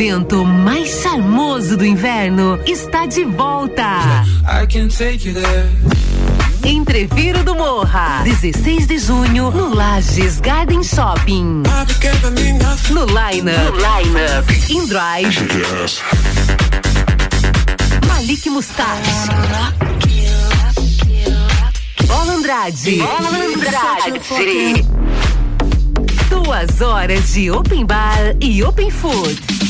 Evento mais charmoso do inverno está de volta. Entreviro do Morra, 16 de junho, no Lages Garden Shopping. No Line Up, no line -up. In Drive, Malik Gustavo. Bola Andrade. Bola Andrade. Duas horas de Open Bar e Open Food.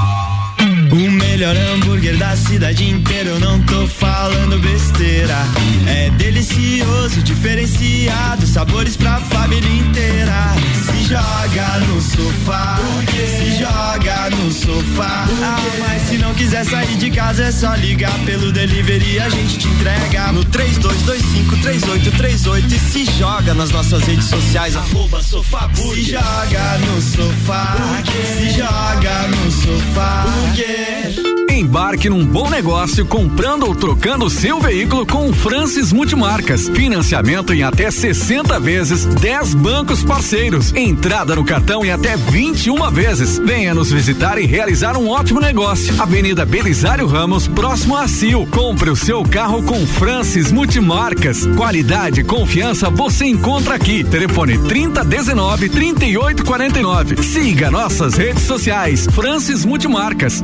O melhor hambúrguer da cidade inteira, eu não tô falando besteira. É delicioso, diferenciado, sabores pra família inteira. Se joga no sofá, se joga no sofá. Ah, mas se não quiser sair de casa, é só ligar pelo delivery, a gente te entrega no 32253838 e se joga nas nossas redes sociais, arroba sofá Se joga no sofá, se joga no sofá. Embarque num bom negócio comprando ou trocando seu veículo com Francis Multimarcas. Financiamento em até 60 vezes, 10 bancos parceiros. Entrada no cartão em até 21 vezes. Venha nos visitar e realizar um ótimo negócio. Avenida Belisário Ramos, próximo a Sil. Compre o seu carro com Francis Multimarcas. Qualidade e confiança você encontra aqui. Telefone 3019 3849. Siga nossas redes sociais. Francis Multimarcas.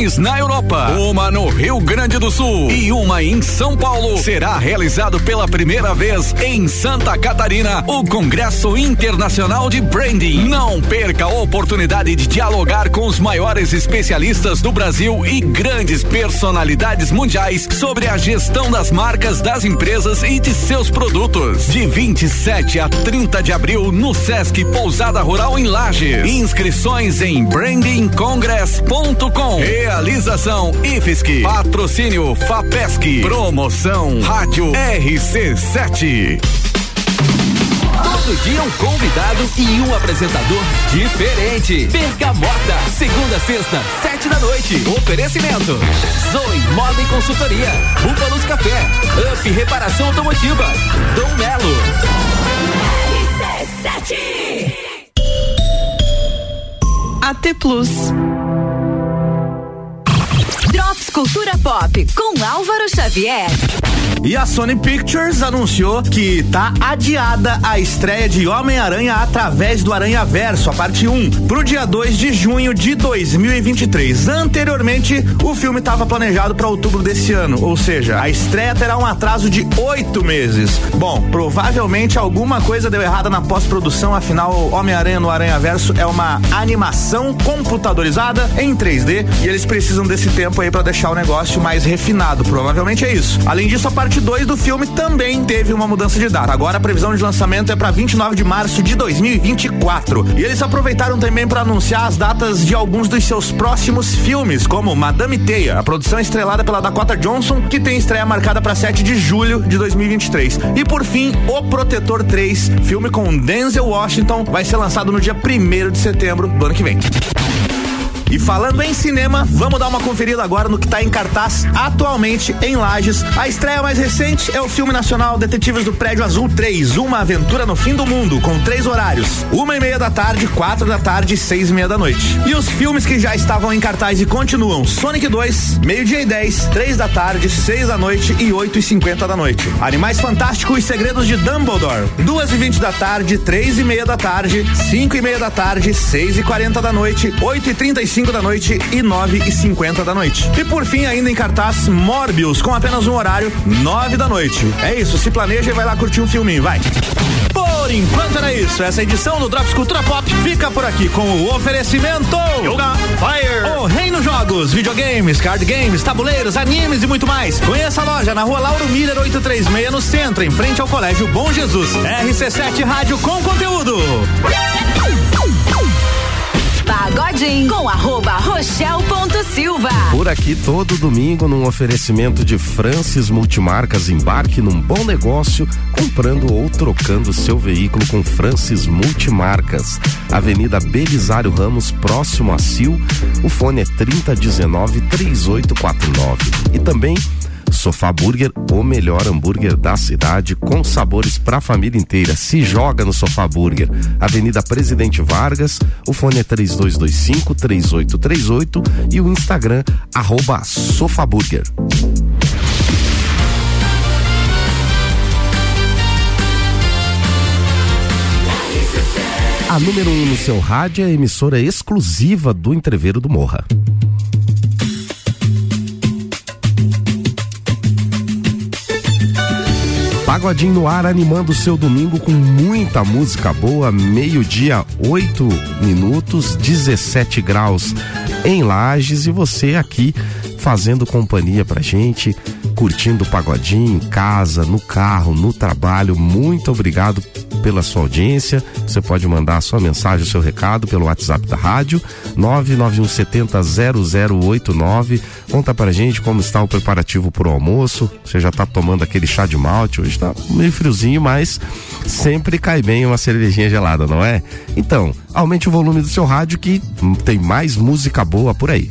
na Europa, uma no Rio Grande do Sul e uma em São Paulo, será realizado pela primeira vez em Santa Catarina o Congresso Internacional de Branding. Não perca a oportunidade de dialogar com os maiores especialistas do Brasil e grandes personalidades mundiais sobre a gestão das marcas das empresas e de seus produtos. De 27 a 30 de abril no Sesc Pousada Rural em Lages. Inscrições em brandingcongress.com. Realização IFSC. Patrocínio FAPESC. Promoção Rádio RC7. Todo dia um convidado e um apresentador diferente. Bergamota, segunda sexta, sete da noite. Oferecimento. Zoe Moda e Consultoria. Búfalos Café. Up Reparação Automotiva. Dom Melo. AT Plus. Drops Cultura Pop com Álvaro Xavier. E a Sony Pictures anunciou que tá adiada a estreia de Homem-Aranha através do Aranha Verso, a parte 1, pro dia 2 de junho de 2023. Anteriormente, o filme estava planejado para outubro desse ano, ou seja, a estreia terá um atraso de oito meses. Bom, provavelmente alguma coisa deu errada na pós-produção, afinal, Homem-Aranha no Aranha Verso é uma animação computadorizada em 3D e eles precisam desse tempo aí para deixar o negócio mais refinado. Provavelmente é isso. Além disso, a parte 2 do filme também teve uma mudança de data. Agora a previsão de lançamento é para 29 de março de 2024. E eles aproveitaram também para anunciar as datas de alguns dos seus próximos filmes, como Madame Teia, a produção estrelada pela Dakota Johnson, que tem estreia marcada para 7 de julho de 2023. E por fim, O Protetor 3, filme com Denzel Washington, vai ser lançado no dia 1 de setembro do ano que vem. E falando em cinema, vamos dar uma conferida agora no que está em cartaz atualmente em Lages. A estreia mais recente é o filme nacional Detetives do Prédio Azul 3, Uma Aventura no Fim do Mundo, com três horários: uma e meia da tarde, quatro da tarde e seis e meia da noite. E os filmes que já estavam em cartaz e continuam: Sonic 2, meio-dia e 10, três da tarde, seis da noite e oito e cinquenta da noite. Animais Fantásticos e Segredos de Dumbledore, duas e vinte da tarde, três e meia da tarde, cinco e meia da tarde, seis e quarenta da noite, oito e trinta e cinco da noite e nove e cinquenta da noite. E por fim, ainda em cartaz, Morbius, com apenas um horário, nove da noite. É isso, se planeja e vai lá curtir um filminho, vai. Por Por enquanto era isso. Essa edição do Drops Cultura Pop fica por aqui com o oferecimento Yoga Fire. O Reino Jogos, videogames, card games, tabuleiros, animes e muito mais. Conheça a loja na rua Lauro Miller 836 no centro, em frente ao Colégio Bom Jesus. RC7 Rádio com conteúdo. Pagodinho com arroba rochel.silva. Por aqui todo domingo num oferecimento de Francis Multimarcas, embarque num bom negócio comprando ou trocando seu veículo com Francis Multimarcas. Avenida Belisário Ramos, próximo a Sil. O fone é 3019 3849. E também Sofá Burger, o melhor hambúrguer da cidade, com sabores pra família inteira. Se joga no Sofá Burger. Avenida Presidente Vargas, o fone é 3225 3838 e o Instagram, arroba Sofá Burger. A número 1 um no seu rádio é a emissora exclusiva do Entreveiro do Morra. Pagodinho no ar, animando o seu domingo com muita música boa. Meio-dia, 8 minutos, 17 graus em Lages e você aqui fazendo companhia pra gente, curtindo o pagodinho em casa, no carro, no trabalho. Muito obrigado pela sua audiência. Você pode mandar a sua mensagem, o seu recado pelo WhatsApp da rádio 991700089. Conta pra gente como está o preparativo pro almoço. Você já tá tomando aquele chá de malte, hoje tá meio friozinho, mas sempre cai bem uma cervejinha gelada, não é? Então, aumente o volume do seu rádio que tem mais música boa por aí.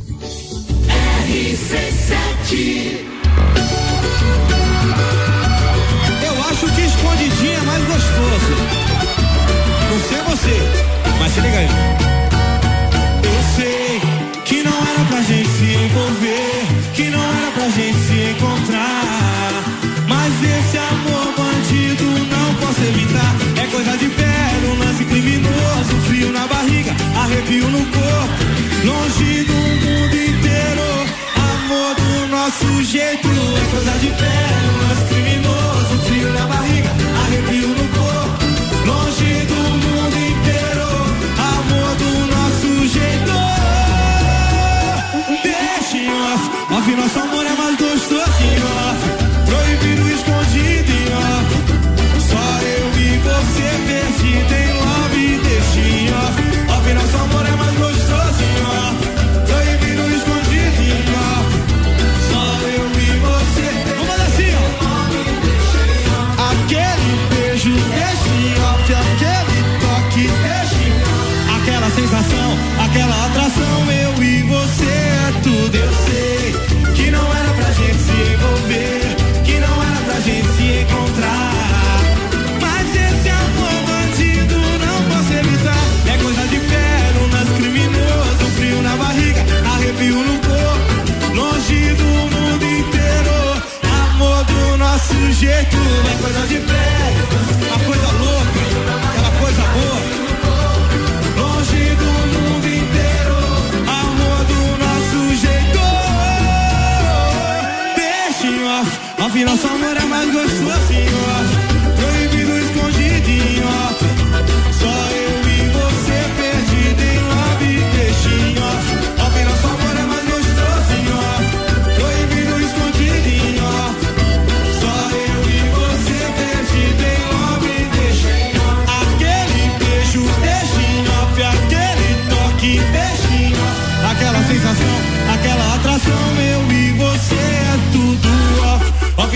Nosso amor é mais gostoso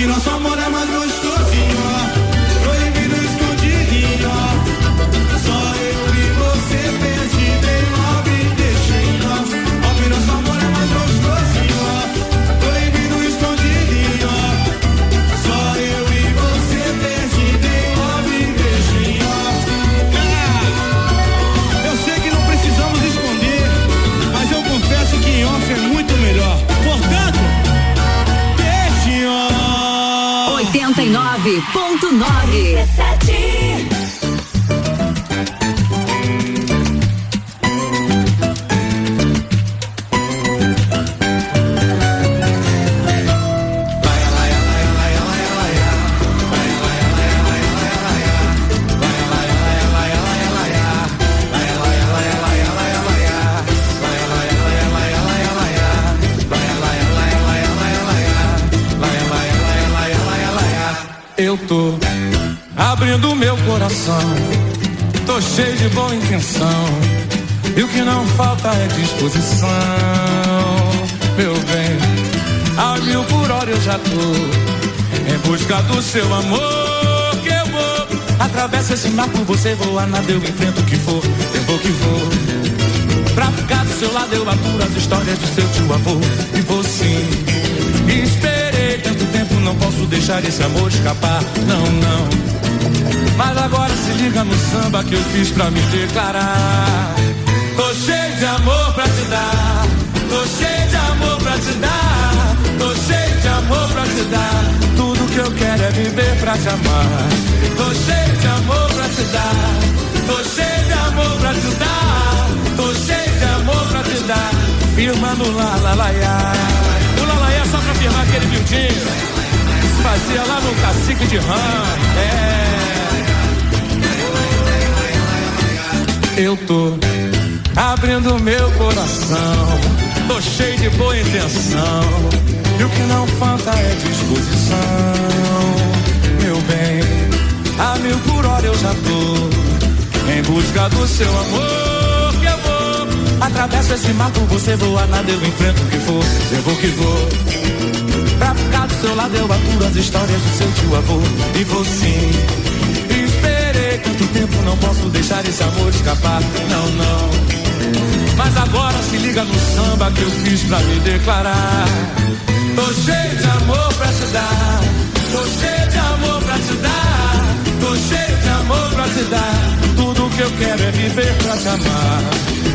nosso amor é mais 89.9. coração. Tô cheio de boa intenção. E o que não falta é disposição, meu bem. A mil por hora eu já tô em busca do seu amor. Que eu vou. Atravessa esse mar por você, voar nada, eu enfrento o que for. Eu vou que vou. Pra ficar do seu lado, eu aturo as histórias do seu tio avô. E vou sim. Esperei tanto tempo, não posso deixar esse amor escapar. Não, não. Mas agora se liga no samba que eu fiz pra me declarar. Tô cheio de amor pra te dar. Tô cheio de amor pra te dar. Tô cheio de amor pra te dar. Tudo que eu quero é viver pra te amar. Tô cheio de amor pra te dar. Tô cheio de amor pra te dar. Tô cheio de amor pra te dar. Firma no la la la ya. O la la ya é só pra firmar aquele bildinho. Fazia lá no cacique de rã. É. Eu tô abrindo meu coração. Tô cheio de boa intenção. E o que não falta é disposição. Meu bem, a mil por hora eu já tô em busca do seu amor. Que eu vou. Atravesso esse mar por você, voar nada, eu enfrento o que for. Eu vou que vou. Pra ficar do seu lado, eu aturo as histórias do seu tio avô. E sim Esperei tanto tempo, não posso deixar esse amor escapar. Não, não. Mas agora se liga no samba que eu fiz pra me declarar. Tô cheio de amor pra te dar. Tô cheio de amor pra te dar. Tô cheio de amor pra te dar. Tudo que eu quero é viver pra te amar.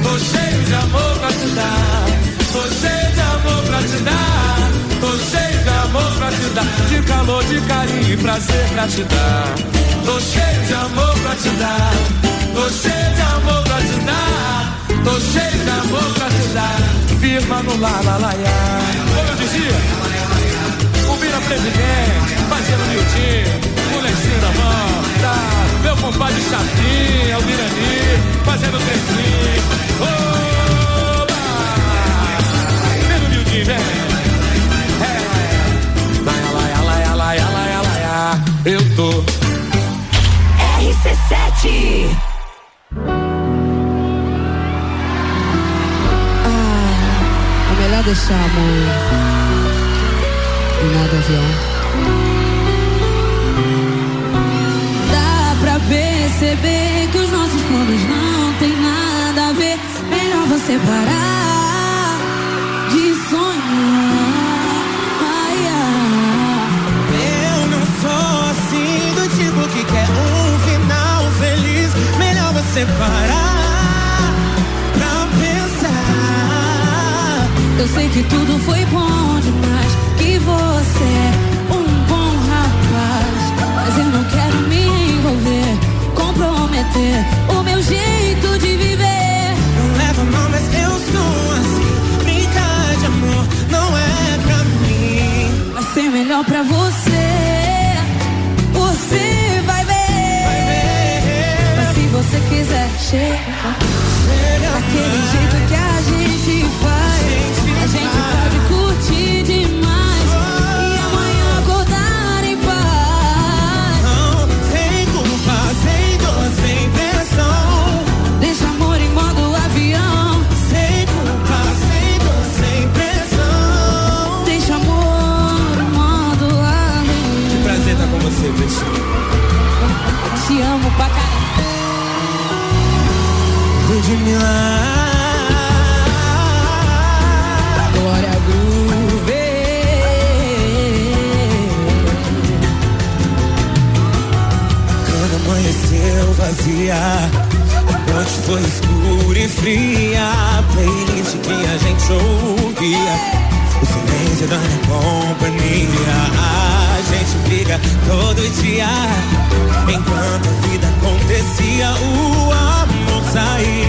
Tô cheio de amor pra te dar. Tô cheio de amor pra te dar. Tô cheio de amor pra te dar. De calor, de carinho e prazer pra te dar. Tô cheio de amor pra te dar. Tô cheio de amor pra te dar. Tô cheio de amor pra te dar. Firma no lá, lá, lá. Como eu dizia, o Vira Presidente, fazendo o lencinho da mão, tá? Meu compadre Chapinha, o Virani, fazendo trenzinho. Oba! Eu tô RC7. Ah, é melhor deixar, amor. E nada avião. Dá pra perceber que os nossos planos não tem nada a ver. Melhor você parar Eu não sou assim do tipo que quer um final feliz. Melhor você parar pra pensar. Eu sei que tudo foi bom demais, que você é um bom rapaz. Mas eu não quero me envolver, comprometer o meu jeito de melhor pra você. Você vai ver. Mas se você quiser, chega. Daquele jeito que a gente faz. A gente pode Ludmilla. Glória Groove. Quando amanheceu vazia, a noite foi escura e fria. A playlist que a gente ouvia. O silêncio da minha companhia. A gente briga todo dia. Enquanto a vida acontecia, o amor saiu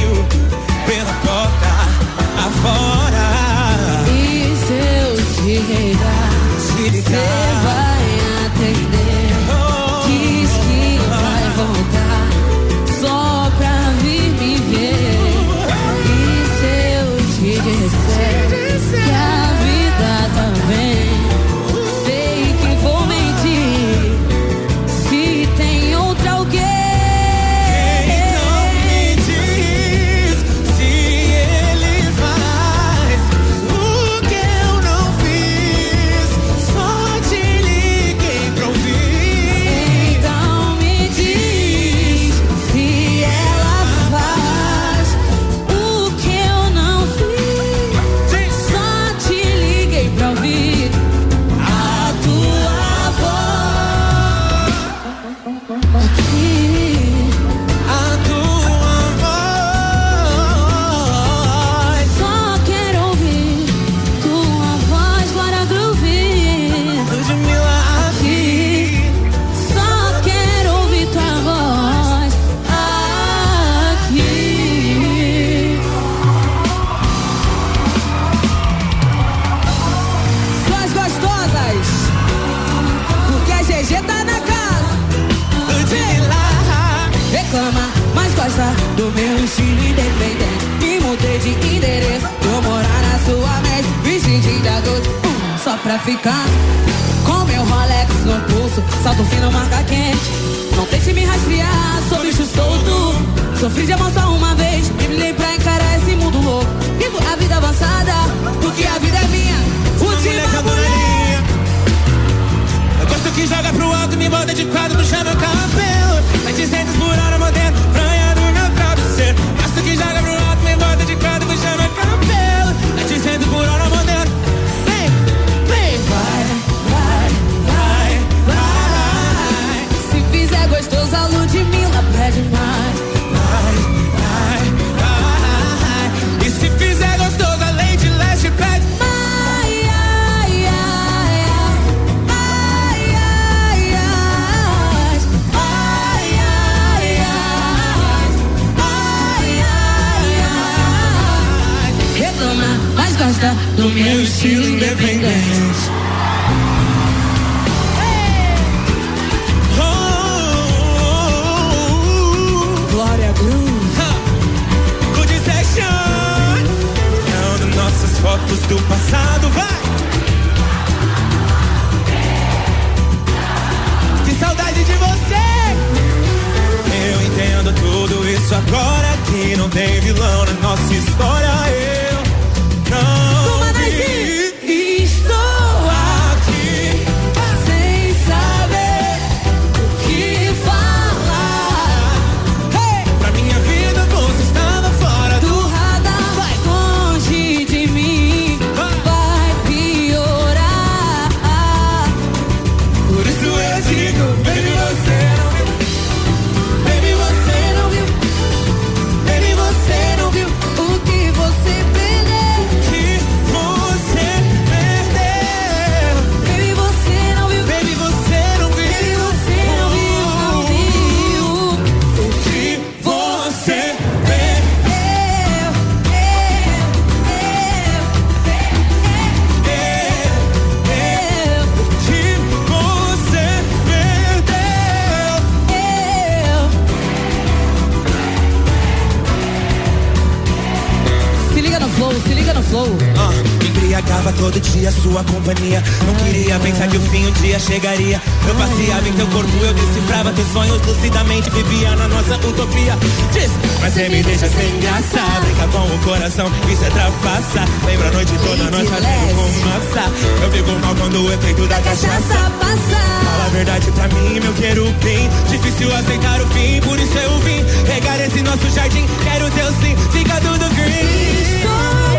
sua companhia. Não queria pensar que o fim um dia chegaria. Eu passeava em teu corpo, eu decifrava teus sonhos lucidamente, vivia na nossa utopia. Diz, mas você me deixa sem graça. Brinca com o coração, isso é trapaça. Lembra a noite toda nós fazendo fumaça. Eu fico mal quando o efeito da cachaça. Fala a verdade pra mim, meu quero bem. Difícil aceitar o fim, por isso eu vim. Regar esse nosso jardim, quero teu sim, fica tudo green.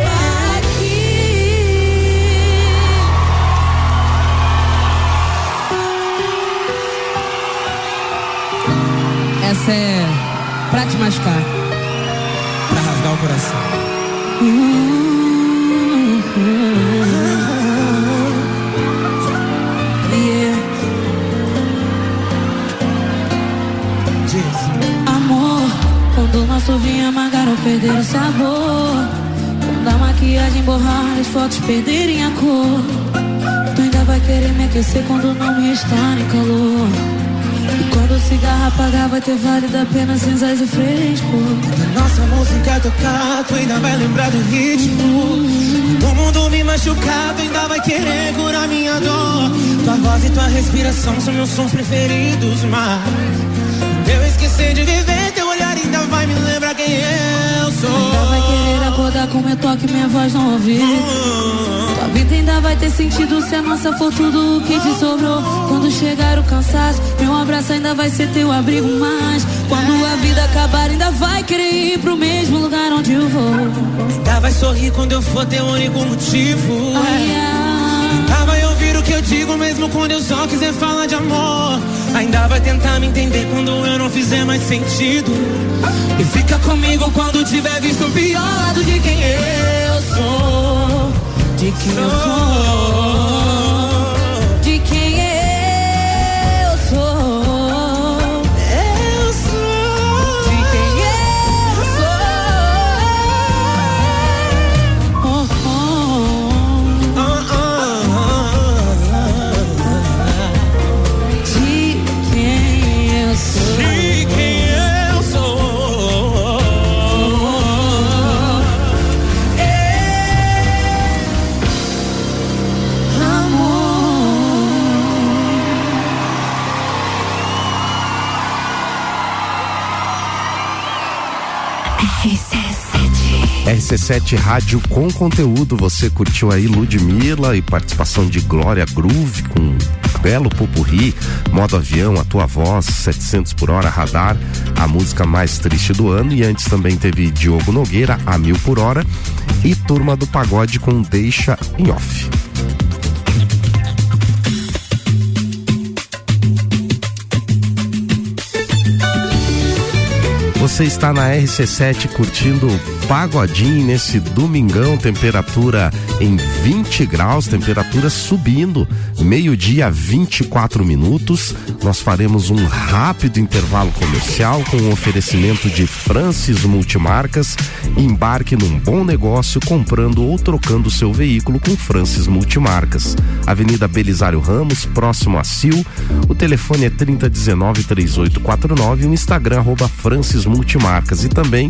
Essa é pra te machucar. Pra rasgar o coração. Amor, quando o nosso vinho amargar ou perder o sabor. Quando a maquiagem borrar, as fotos perderem a cor. Tu ainda vai querer me aquecer quando não me estar em calor. E quando o cigarro apagar, vai ter válido apenas cinzas e fresco. Nossa música tocar, tu ainda vai lembrar do ritmo. O mundo me machucar, tu ainda vai querer curar minha dor. Tua voz e tua respiração são meus sons preferidos, mas eu esqueci de viver, teu olhar ainda vai me lembrar quem eu sou. Ainda vai querer acordar com meu toque, minha voz não ouvir. Tua vida ainda vai ter sentido se a nossa for tudo o que te sobrou. Quando chegar o cansaço, meu abraço ainda vai ser teu abrigo. Mas quando a vida acabar, ainda vai querer ir pro mesmo lugar onde eu vou. Ainda vai sorrir quando eu for teu único motivo. é. Ainda vai ouvir o que eu digo mesmo quando eu só quiser falar de amor. Ainda vai tentar me entender quando eu não fizer mais sentido. E fica comigo quando tiver visto o pior lado de quem eu sou. De RC7 Rádio com conteúdo. Você curtiu aí Ludmilla e participação de Glória Groove com belo popurri, modo avião, a tua voz, 700 por hora, radar, a música mais triste do ano. E antes também teve Diogo Nogueira, a mil por hora, e Turma do Pagode com Deixa em Off. Você está na RC7 curtindo Pagodinho nesse domingão, temperatura em 20 graus, temperatura subindo, meio-dia 24 minutos. Nós faremos um rápido intervalo comercial com um oferecimento de Francis Multimarcas. Embarque num bom negócio comprando ou trocando seu veículo com Francis Multimarcas. Avenida Belisário Ramos, próximo a Sil. O telefone é 3019 3849 e o Instagram arroba Francis Multimarcas e também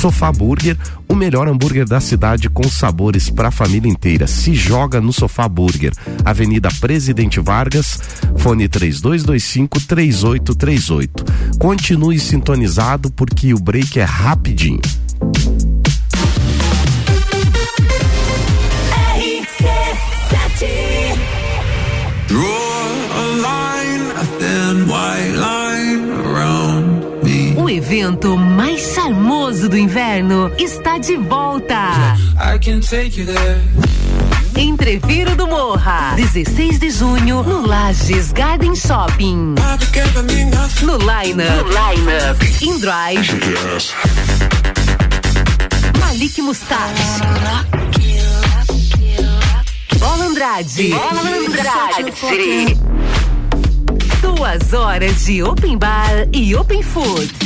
Sofá Burger, o melhor hambúrguer da cidade com sabores para a família inteira. Se joga no Sofá Burger, Avenida Presidente Vargas, fone 3225 3838. Continue sintonizado porque o break é rapidinho. Evento mais charmoso do inverno está de volta. I can take you there. Entreviro do Morra, 16 de junho, no Lages Garden Shopping. No Lineup, no Lineup, In Drive, Malik Mustache, Bola Andrade, Bola Andrade. Duas horas de Open Bar e Open Food.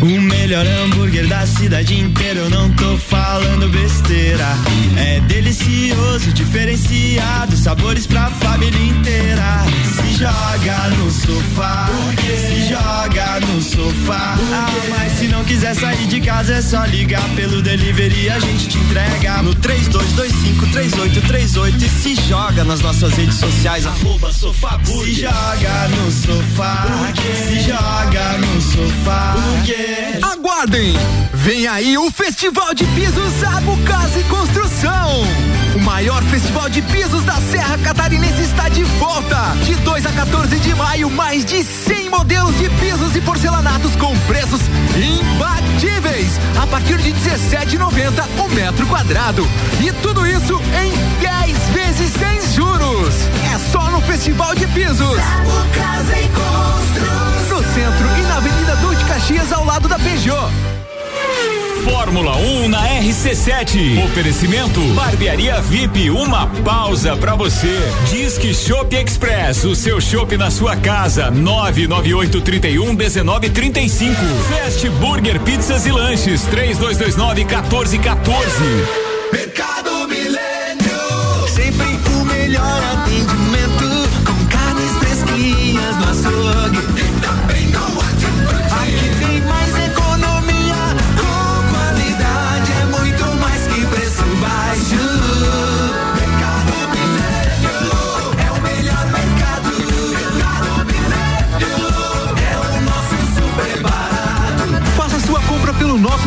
O melhor hambúrguer da cidade inteira, eu não tô falando besteira. É delicioso, diferenciado, sabores pra família inteira. Se joga no sofá, se joga no sofá. Ah, mas se não quiser sair de casa, é só ligar pelo delivery, a gente te entrega no 32253838 e se joga nas nossas redes sociais, arroba sofá Se joga no sofá, se joga no sofá. Aguardem! Vem aí o Festival de Pisos Abucas e Construção. O maior festival de pisos da Serra Catarinense está de volta. De 2 a 14 de maio, mais de 100 modelos de pisos e porcelanatos com preços imbatíveis. A partir de 17,90 o metro quadrado. E tudo isso em 10 vezes sem juros. É só no Festival de Pisos. No centro e na Avenida Caxias, ao lado da Peugeot. Fórmula 1 na RC7. Oferecimento Barbearia VIP, uma pausa pra você. Disque Shop Express, o seu shopping na sua casa. 998 31 19 35. Fast Burger Pizzas e Lanches 3229 1414.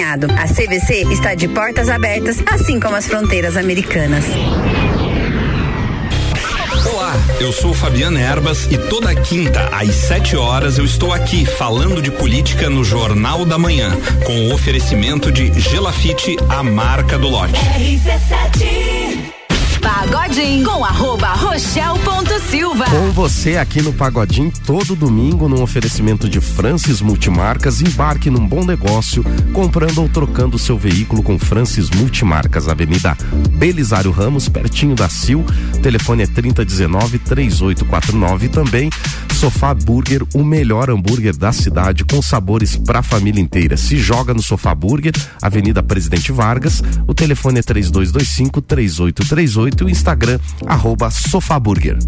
A CVC está de portas abertas, assim como as fronteiras americanas. Olá, eu sou Fabiana Erbas e toda quinta às 7 horas eu estou aqui falando de política no Jornal da Manhã, com o oferecimento de Gelafite, a marca do lote. Pagodinho com arroba rochel.silva. Com você aqui no Pagodinho todo domingo num oferecimento de Francis Multimarcas, embarque num bom negócio comprando ou trocando seu veículo com Francis Multimarcas, Avenida Belisário Ramos, pertinho da Sil. Telefone é 3019 3849 também Sofá Burger, o melhor hambúrguer da cidade com sabores pra família inteira. Se joga no Sofá Burger, Avenida Presidente Vargas. O telefone é 3225 3838 e o Instagram arroba Sofá Burger.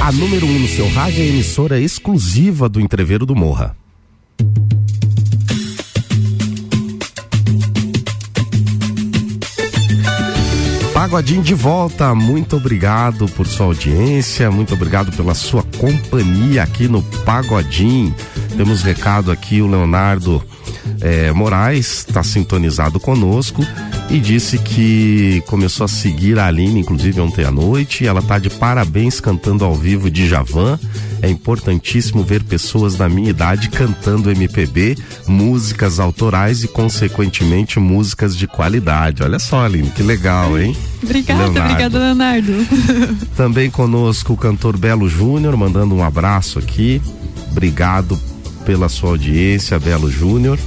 A número 1 um no seu rádio é a emissora exclusiva do Entreveiro do Morra. Pagodinho de volta, muito obrigado por sua audiência, muito obrigado pela sua companhia aqui no Pagodinho. Temos recado aqui, o Leonardo eh, Moraes está sintonizado conosco e disse que começou a seguir a Aline, inclusive ontem à noite. Ela tá de parabéns cantando ao vivo de Javan. É importantíssimo ver pessoas da minha idade cantando MPB, músicas autorais e, consequentemente, músicas de qualidade. Olha só, Aline, que legal, hein? Obrigada, Leonardo. obrigada, Leonardo. Também conosco o cantor Belo Júnior, mandando um abraço aqui. Obrigado pela sua audiência, Belo Júnior.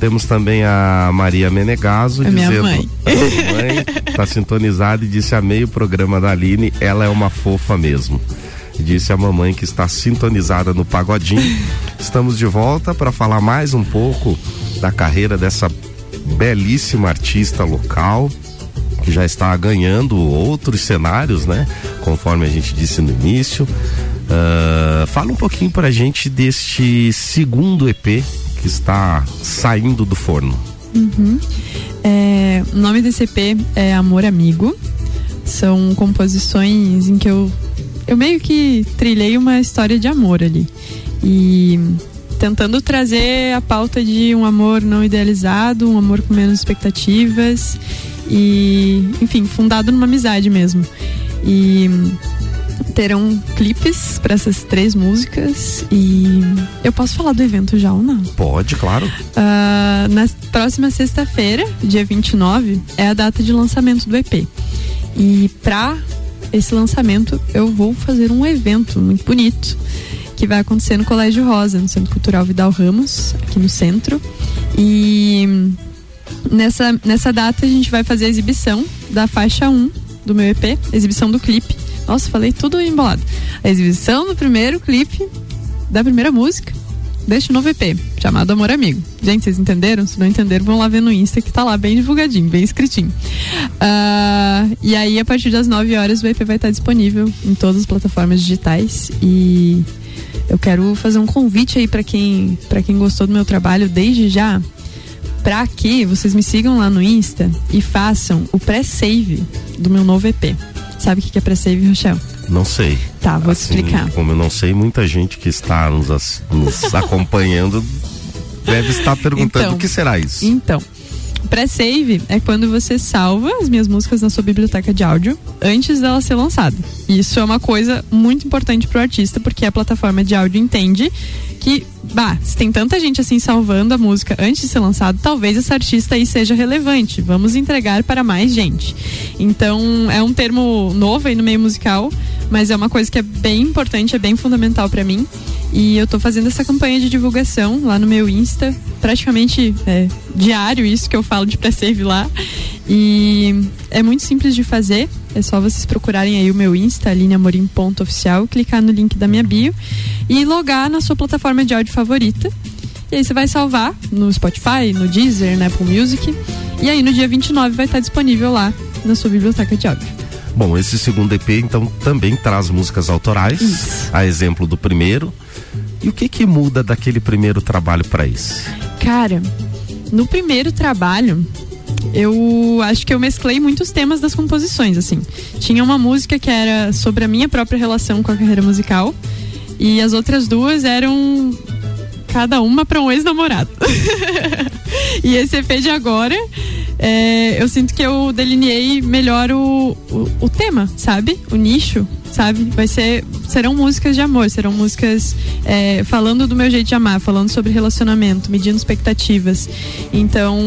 Temos também a Maria Menegaso É minha dizendo. mãe. A sua mãe tá sintonizada e disse: Amei o programa da Aline, ela é uma fofa mesmo. Disse a mamãe que está sintonizada no Pagodinho. Estamos de volta para falar mais um pouco da carreira dessa belíssima artista local que já está ganhando outros cenários, né? Conforme a gente disse no início. Ah, fala um pouquinho pra gente deste segundo EP que está saindo do forno. Uhum. É, o nome desse EP é Amor Amigo. São composições em que eu, eu meio que trilhei uma história de amor ali. E tentando trazer a pauta de um amor não idealizado, um amor com menos expectativas e, enfim, fundado numa amizade mesmo. E terão clipes para essas três músicas e eu posso falar do evento já ou não? Pode, claro. Ah, na próxima sexta-feira, dia 29, é a data de lançamento do EP. E pra esse lançamento eu vou fazer um evento muito bonito que vai acontecer no Colégio Rosa, no Centro Cultural Vidal Ramos, aqui no centro. E nessa, nessa data a gente vai fazer a exibição da faixa 1 do meu EP, exibição do clipe. Nossa, falei tudo embolado. A exibição do primeiro clipe da primeira música deste novo EP, chamado Amor Amigo. Gente, vocês entenderam? Se não entenderam, vão lá ver no Insta que tá lá bem divulgadinho, bem escritinho. Ah, e aí, a partir das 9 horas, o EP vai estar disponível em todas as plataformas digitais. E eu quero fazer um convite aí para quem, pra quem gostou do meu trabalho desde já. Pra que vocês me sigam lá no Insta e façam o pré-save do meu novo EP. Sabe o que é pré-save, Rochelle? Não sei. Tá, vou Assim, explicar. Como eu não sei, muita gente que está nos, nos acompanhando deve estar perguntando Então. o que será isso. Então, Pré-save é quando você salva as minhas músicas na sua biblioteca de áudio antes dela ser lançada. Isso é uma coisa muito importante pro artista, porque a plataforma de áudio entende que, bah, se tem tanta gente assim salvando a música antes de ser lançado, talvez esse artista aí seja relevante. Vamos entregar para mais gente. Então, é um termo novo aí no meio musical, mas é uma coisa que é bem importante, é bem fundamental para mim. E eu tô fazendo essa campanha de divulgação lá no meu Insta, praticamente é, diário isso que eu falo de pré-save lá. E é muito simples de fazer, é só vocês procurarem aí o meu Insta, lineamorim.oficial, clicar no link da minha bio e logar na sua plataforma de áudio favorita. E aí você vai salvar no Spotify, no Deezer, na Apple Music. E aí no dia 29 vai estar disponível lá na sua biblioteca de áudio. Bom, esse segundo EP então também traz músicas autorais, Isso. a exemplo do primeiro. E o que que muda daquele primeiro trabalho para esse? Cara, no primeiro trabalho, eu acho que eu mesclei muitos temas das composições, assim. Tinha uma música que era sobre a minha própria relação com a carreira musical e as outras duas eram cada uma para um ex-namorado. e esse EP de agora, é, eu sinto que eu delineei melhor o, o, o tema, sabe? O nicho, sabe? Vai ser, serão músicas de amor, serão músicas é, falando do meu jeito de amar, falando sobre relacionamento, medindo expectativas. Então,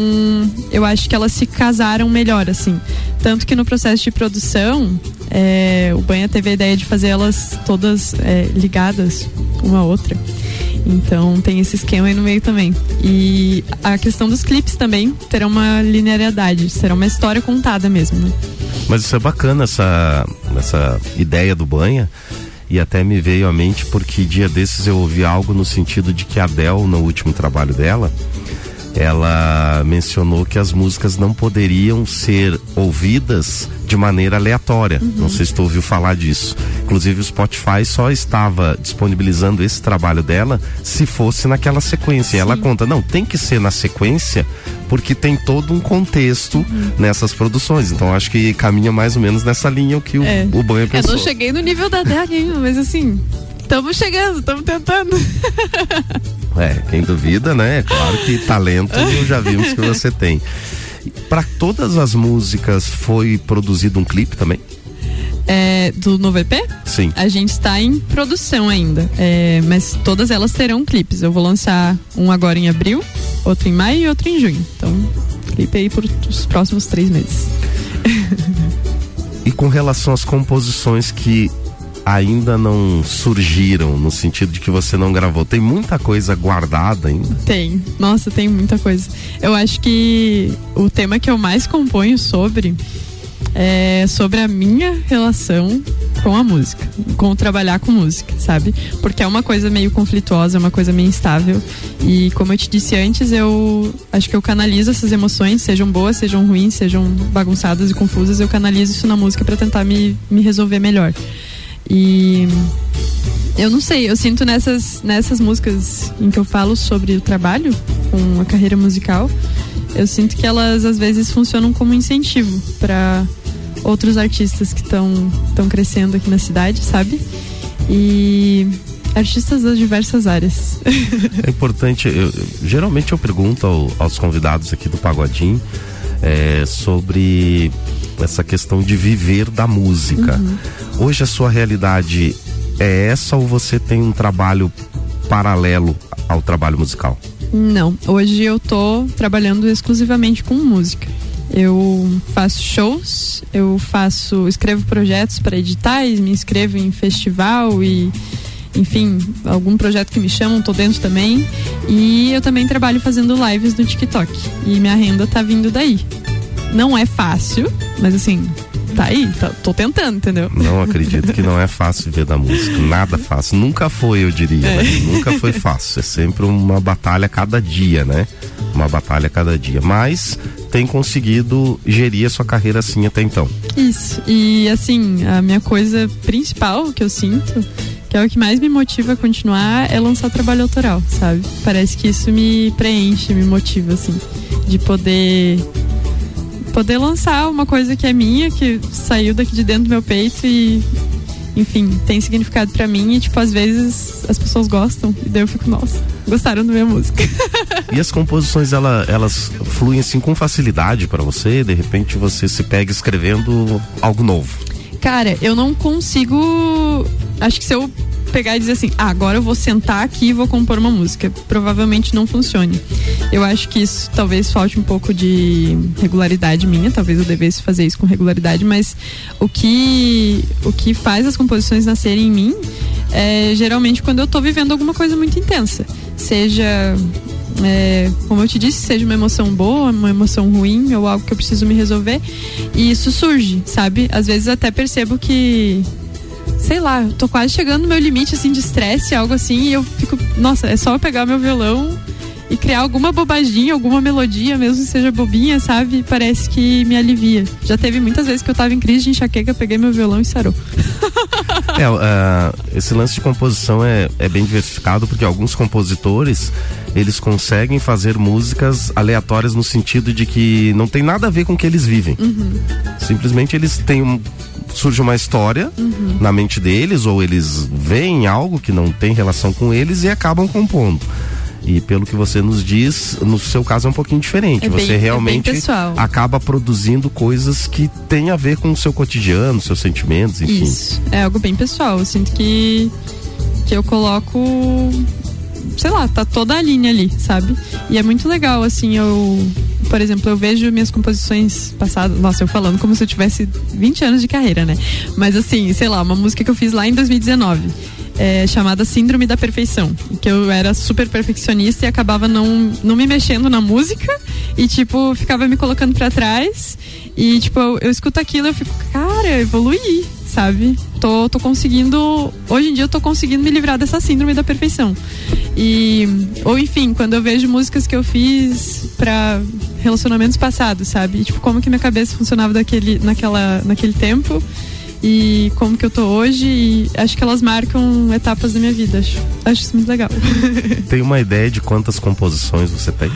eu acho que elas se casaram melhor, assim. Tanto que no processo de produção, é, o Banha teve a ideia de fazer elas todas é, ligadas uma à outra. Então tem esse esquema aí no meio também. E a questão dos clipes também terão uma linearidade, será uma história contada mesmo, né? Mas isso é bacana, essa, essa ideia do banha. E até me veio à mente porque dia desses eu ouvi algo no sentido de que a Adele, no último trabalho dela, ela mencionou que as músicas não poderiam ser ouvidas de maneira aleatória. Não sei se tu ouviu falar disso. Inclusive o Spotify só estava disponibilizando esse trabalho dela se fosse naquela sequência. E ela conta, não, tem que ser na sequência porque tem todo um contexto nessas produções. Então acho que caminha mais ou menos nessa linha o que o, É. o Banha Eu pensou. não cheguei no nível da ainda, mas assim, estamos chegando, estamos tentando. É, quem duvida, né? É claro que talento já vimos que você tem. Para todas as músicas foi produzido um clipe também? É, do novo EP? Sim. A gente está em produção ainda, é, mas todas elas terão clipes. Eu vou lançar um agora em abril, outro em maio e outro em junho. Então, clipe aí por os próximos três meses. E com relação às composições que ainda não surgiram, no sentido de que você não gravou, tem muita coisa guardada ainda? Tem. Nossa, tem muita coisa. Eu acho que o tema que eu mais componho sobre é sobre a minha relação com a música, com trabalhar com música, sabe? Porque é uma coisa meio conflituosa, é uma coisa meio instável. E como eu te disse antes, eu acho que eu canalizo essas emoções, sejam boas, sejam ruins, sejam bagunçadas e confusas, eu canalizo isso na música para tentar me, me resolver melhor. E eu não sei, eu sinto nessas, nessas músicas em que eu falo sobre o trabalho com a carreira musical, eu sinto que elas às vezes funcionam como incentivo para outros artistas que estão estão crescendo aqui na cidade, sabe? E artistas das diversas áreas. É importante, eu- geralmente eu pergunto ao- aos convidados aqui do Pagodinho é, sobre essa questão de viver da música. Uhum. Hoje a sua realidade é essa ou você tem um trabalho paralelo ao trabalho musical? Não, hoje eu tô trabalhando exclusivamente com música. Eu faço shows, eu faço, escrevo projetos para editais, me inscrevo em festival e enfim, algum projeto que me chamam, tô dentro também. E eu também trabalho fazendo lives no TikTok. E minha renda tá vindo daí. Não é fácil, mas assim, tá aí, tá- tô tentando, entendeu? Não acredito que não é fácil viver da música. Nada fácil. Nunca foi, eu diria. É. né? Nunca foi fácil. É sempre uma batalha a cada dia, né? Uma batalha a cada dia. Mas tem conseguido gerir a sua carreira assim até então. Isso. E assim, a minha coisa principal que eu sinto, que é o que mais me motiva a continuar, é lançar trabalho autoral, sabe? Parece que isso me preenche, me motiva, assim, de poder poder lançar uma coisa que é minha, que saiu daqui de dentro do meu peito e enfim, tem significado pra mim e tipo às vezes as pessoas gostam e daí eu fico, nossa, gostaram da minha música. E as composições, ela, elas fluem assim com facilidade para você? De repente você se pega escrevendo algo novo? Cara, eu não consigo. Acho que se eu pegar e dizer assim, ah, agora eu vou sentar aqui e vou compor uma música, provavelmente não funcione. Eu acho que isso talvez falte um pouco de regularidade minha, talvez eu devesse fazer isso com regularidade, mas o que o que faz as composições nascerem em mim é geralmente quando eu tô vivendo alguma coisa muito intensa, seja é, como eu te disse, seja uma emoção boa, uma emoção ruim ou algo que eu preciso me resolver. E isso surge, sabe? Às vezes até percebo que sei lá, eu tô quase chegando no meu limite assim de estresse, algo assim, e eu fico, nossa, é só eu pegar meu violão e criar alguma bobaginha, alguma melodia, mesmo que seja bobinha, sabe? Parece que me alivia. Já teve muitas vezes que eu tava em crise de enxaqueca, peguei meu violão e sarou. É, uh, esse lance de composição é, é bem diversificado porque alguns compositores eles conseguem fazer músicas aleatórias no sentido de que não tem nada a ver com o que eles vivem. Uhum. Simplesmente eles têm um, surge uma história Uhum. na mente deles ou eles veem algo que não tem relação com eles e acabam compondo. E pelo que você nos diz, no seu caso é um pouquinho diferente. É bem- você é realmente pessoal. acaba produzindo coisas que têm a ver com o seu cotidiano, seus sentimentos, enfim. Isso. É algo bem pessoal. Eu sinto que, que eu coloco. Sei lá, tá toda a linha ali, sabe? E é muito legal, assim, eu. Por exemplo, eu vejo minhas composições passadas. Nossa, eu falando como se eu tivesse 20 anos de carreira, né? Mas assim, sei lá, uma música que eu fiz lá em 2019. É, chamada Síndrome da Perfeição. Que eu era super perfeccionista e acabava não, não me mexendo na música e, tipo, ficava me colocando pra trás. E, tipo, eu, eu escuto aquilo e eu fico, cara, evoluí, sabe? Tô, tô conseguindo. Hoje em dia eu tô conseguindo me livrar dessa síndrome da perfeição. E. Ou enfim, quando eu vejo músicas que eu fiz pra relacionamentos passados, sabe? E, tipo, como que minha cabeça funcionava daquele, naquela, naquele tempo e como que eu tô hoje. E acho que elas marcam etapas da minha vida. Acho, acho isso muito legal. Tem uma ideia de quantas composições você tem?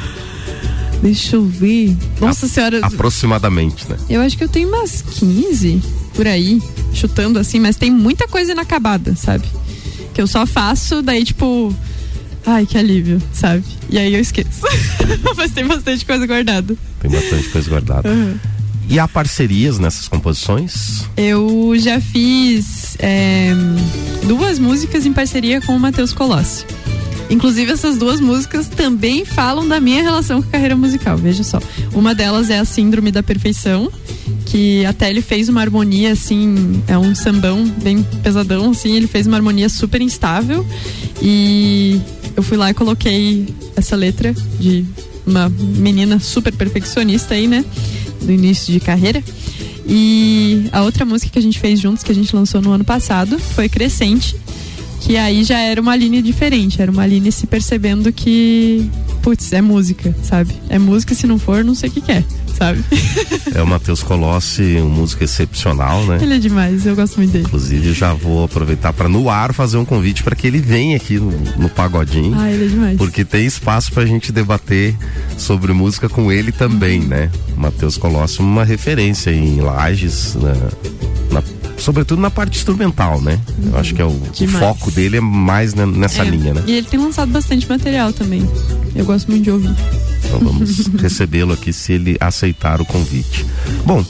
Deixa eu ver. Nossa senhora. Aproximadamente, né? Eu acho que eu tenho umas 15 por aí, chutando assim, mas tem muita coisa inacabada, sabe? Que eu só faço, daí tipo. Ai, que alívio, sabe? E aí eu esqueço. mas tem bastante coisa guardada. Tem bastante coisa guardada. Uhum. E há parcerias nessas composições? Eu já fiz é, duas músicas em parceria com o Matheus Colossi. Inclusive, essas duas músicas também falam da minha relação com a carreira musical, veja só. Uma delas é a Síndrome da Perfeição, que até ele fez uma harmonia, assim, é um sambão bem pesadão, assim, ele fez uma harmonia super instável. E eu fui lá e coloquei essa letra de uma menina super perfeccionista aí, né? Do início de carreira. E a outra música que a gente fez juntos, que a gente lançou no ano passado, foi Crescente, que aí já era uma linha diferente, era uma linha se percebendo que, putz, é música, sabe? É música, se não for, não sei o que, que é, sabe? É o Matheus Colossi, um músico excepcional, né? Ele é demais, eu gosto muito dele. Inclusive, já vou aproveitar para no ar fazer um convite para que ele venha aqui no, no Pagodinho. Ah, ele é demais. Porque tem espaço pra gente debater sobre música com ele também, né? Matheus Colossi, uma referência em Lages, na, na- sobretudo na parte instrumental, né? Eu acho que é o, o foco dele é mais ne- nessa É, linha, né? E ele tem lançado bastante material também. Eu gosto muito de ouvir. Então vamos recebê-lo aqui se ele aceitar o convite. Bom,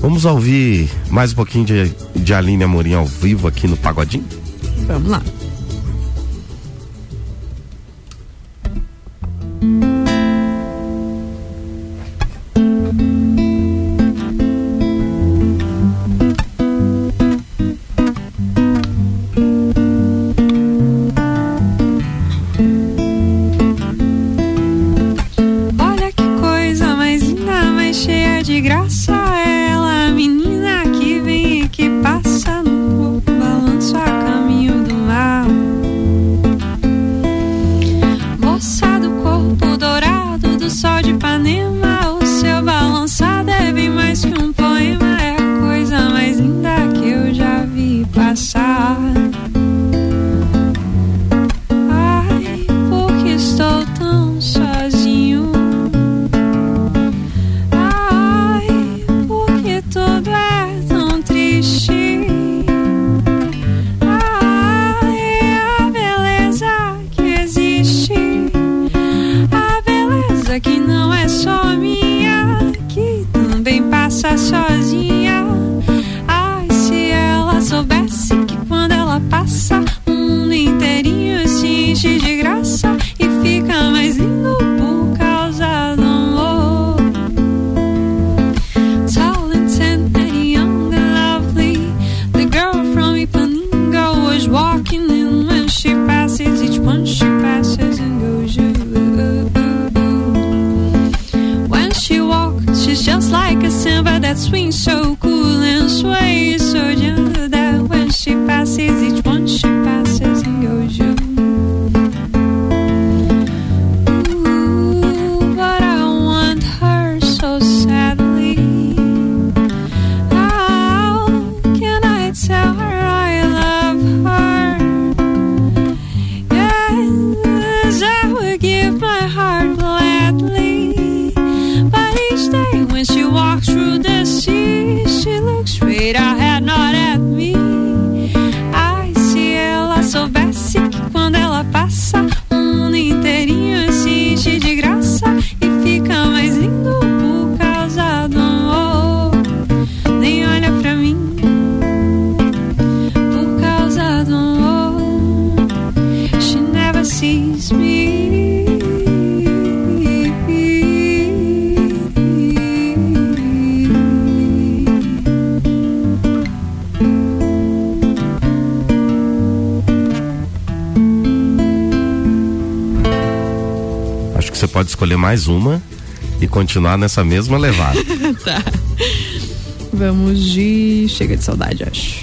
vamos ouvir mais um pouquinho de, de Aline Amorim ao vivo aqui no Pagodinho? Vamos lá. Mais uma e continuar nessa mesma levada. tá. Vamos de. Chega de saudade, acho.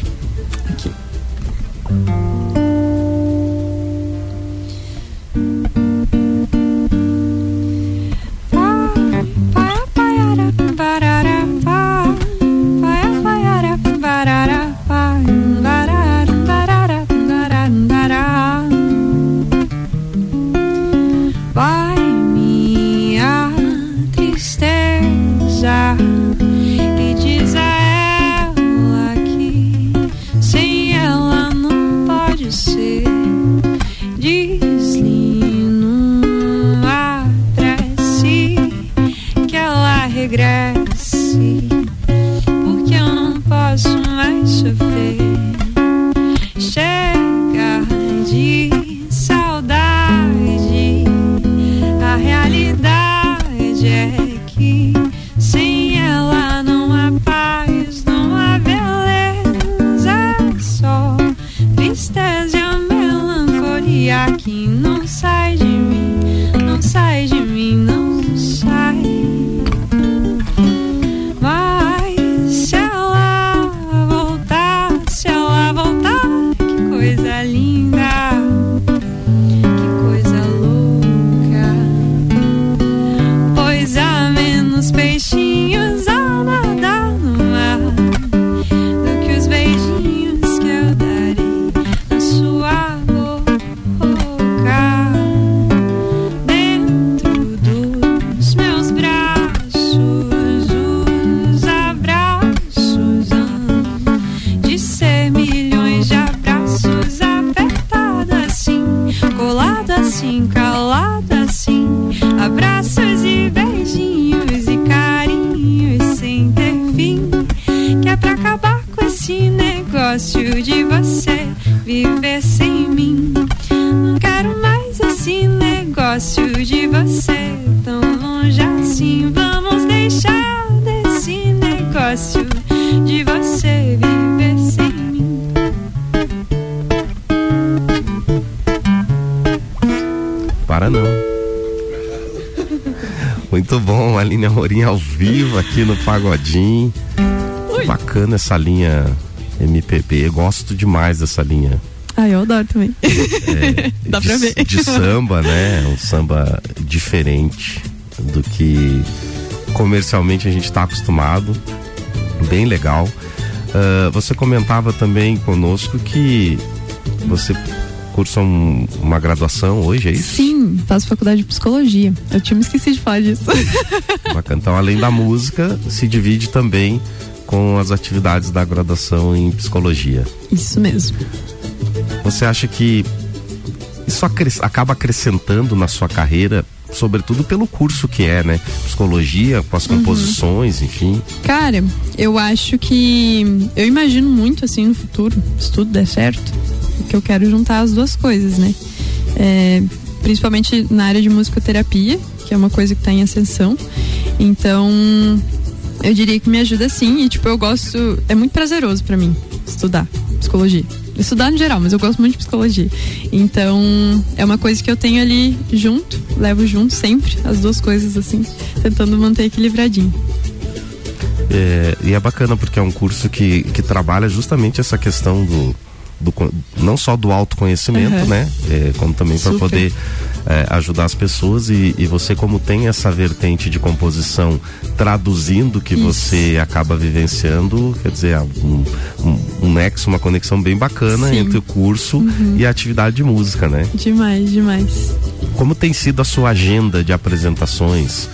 Vivo aqui no Pagodinho. Bacana essa linha MPB, gosto demais dessa linha. Ah, eu adoro também. Dá de, pra ver. de samba, né? Um samba diferente do que comercialmente a gente está acostumado. Bem legal. Ah, você comentava também conosco que você cursa um- uma graduação hoje, é isso? Sim, faço faculdade de psicologia. Eu tinha me esquecido de falar disso. Bacana. Então, além da música, se divide também com as atividades da graduação em psicologia. Isso mesmo. Você acha que isso acaba acrescentando na sua carreira, sobretudo pelo curso que é, né? Psicologia, com as composições, enfim. Cara, eu acho que. Eu imagino muito assim no futuro, se tudo der certo, que eu quero juntar as duas coisas, né? É, principalmente na área de musicoterapia, que é uma coisa que está em ascensão. Então, eu diria que me ajuda sim. E, tipo, eu gosto. É muito prazeroso para mim estudar psicologia. Estudar no geral, mas eu gosto muito de psicologia. Então, é uma coisa que eu tenho ali junto, levo junto sempre, as duas coisas assim, tentando manter equilibradinho. É, e é bacana porque é um curso que, que trabalha justamente essa questão do, do não só do autoconhecimento, Uhum. né? É, como também para poder é, ajudar as pessoas e, e você como tem essa vertente de composição traduzindo o que você acaba vivenciando, quer dizer, é um, um, um nexo, uma conexão bem bacana Sim. entre o curso Uhum. e a atividade de música, né? Demais, demais. Como tem sido a sua agenda de apresentações,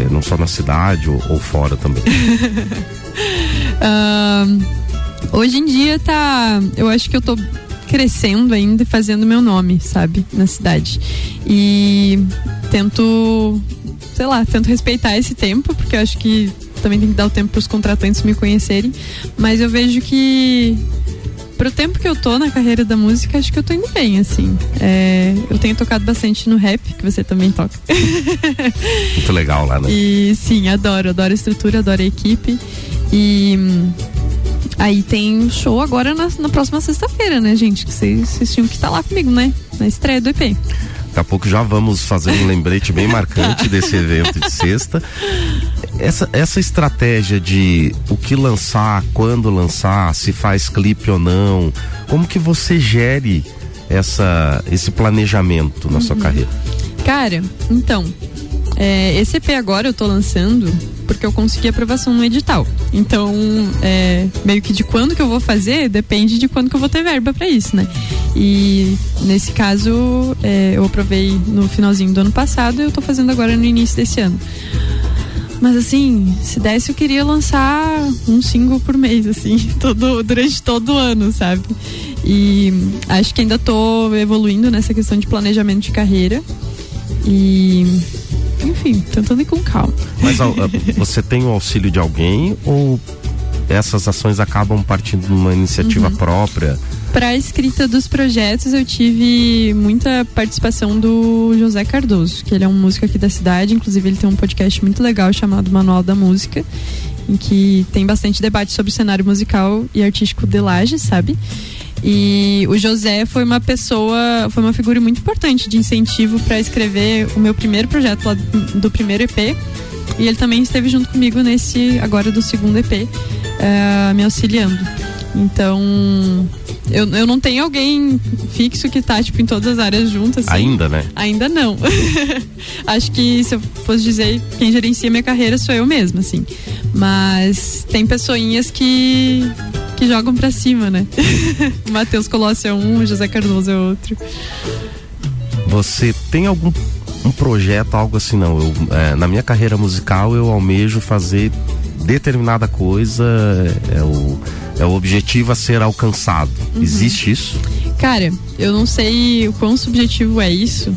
é, não só na cidade ou, ou fora também? Ahn, hoje em dia tá. Eu acho que eu tô crescendo ainda e fazendo meu nome, sabe? Na cidade. E tento, sei lá, tento respeitar esse tempo, porque eu acho que também tem que dar o tempo pros contratantes me conhecerem. Mas eu vejo que. Pro tempo que eu tô na carreira da música, acho que eu tô indo bem, assim. É, eu tenho tocado bastante no rap, que você também toca. Muito legal lá, né? E sim, adoro, adoro a estrutura, adoro a equipe. E hum, aí tem show agora na, na próxima sexta-feira, né, gente? Que vocês tinham que estar lá comigo, né? Na estreia do EP. Daqui a pouco já vamos fazer um lembrete bem marcante desse evento de sexta. Essa, essa estratégia de o que lançar, quando lançar, se faz clipe ou não, como que você gere essa, esse planejamento na sua carreira? Cara, então, é, esse EP agora eu tô lançando porque eu consegui aprovação no edital. Então, é, meio que de quando que eu vou fazer, depende de quando que eu vou ter verba pra isso, né? E nesse caso, é, eu aprovei no finalzinho do ano passado e eu tô fazendo agora no início desse ano. Mas assim, se desse eu queria lançar um single por mês, assim, todo, durante todo o ano, sabe? E acho que ainda tô evoluindo nessa questão de planejamento de carreira. E enfim, tentando ir com calma. Mas você tem o auxílio de alguém ou essas ações acabam partindo de uma iniciativa Uhum. própria? Para a escrita dos projetos, eu tive muita participação do José Cardoso, que ele é um músico aqui da cidade. Inclusive, ele tem um podcast muito legal chamado Manual da Música, em que tem bastante debate sobre o cenário musical e artístico de Lages, sabe? E o José foi uma pessoa, foi uma figura muito importante de incentivo para escrever o meu primeiro projeto lá do primeiro EP. E ele também esteve junto comigo nesse agora do segundo EP, eh, me auxiliando. Então, eu, eu não tenho alguém fixo que tá, tipo, em todas as áreas juntas. assim. Ainda, né? Ainda não. Acho que se eu fosse dizer quem gerencia minha carreira sou eu mesma, assim. Mas tem pessoinhas que, que jogam pra cima, né? Matheus Colossi é um, o José Cardoso é outro. Você tem algum um projeto, algo assim, não? Eu, é, na minha carreira musical eu almejo fazer determinada coisa, é o, é o objetivo a ser alcançado. Uhum. Existe isso? Cara, eu não sei o quão subjetivo é isso,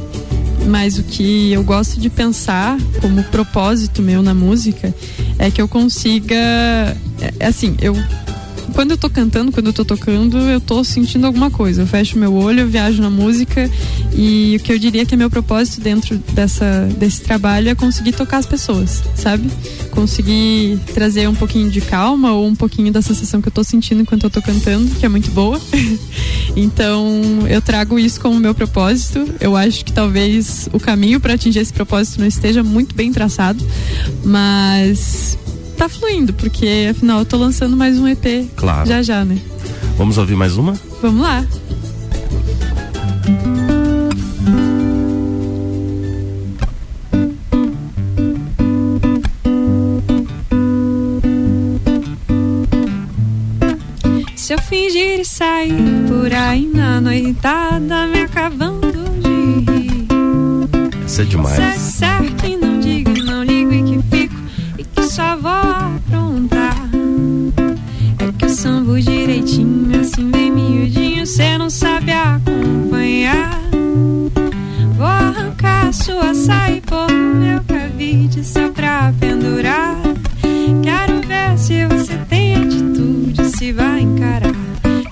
mas o que eu gosto de pensar como propósito meu na música é que eu consiga. É, é assim, eu. Quando eu tô cantando, quando eu tô tocando, eu tô sentindo alguma coisa. Eu fecho meu olho, eu viajo na música e o que eu diria que é meu propósito dentro dessa, desse trabalho é conseguir tocar as pessoas, sabe? Conseguir trazer um pouquinho de calma ou um pouquinho da sensação que eu tô sentindo enquanto eu tô cantando, que é muito boa. Então, eu trago isso como meu propósito. Eu acho que talvez o caminho para atingir esse propósito não esteja muito bem traçado, mas tá fluindo, porque afinal eu tô lançando mais um EP Claro. já já, né? Vamos ouvir mais uma? Vamos lá. Se eu fingir e sair por aí na noitada, me acabando de rir. Isso é demais. Se cê não sabe acompanhar. Vou arrancar sua saia e pôr no meu cabide só pra pendurar. Quero ver se você tem atitude, se vai encarar.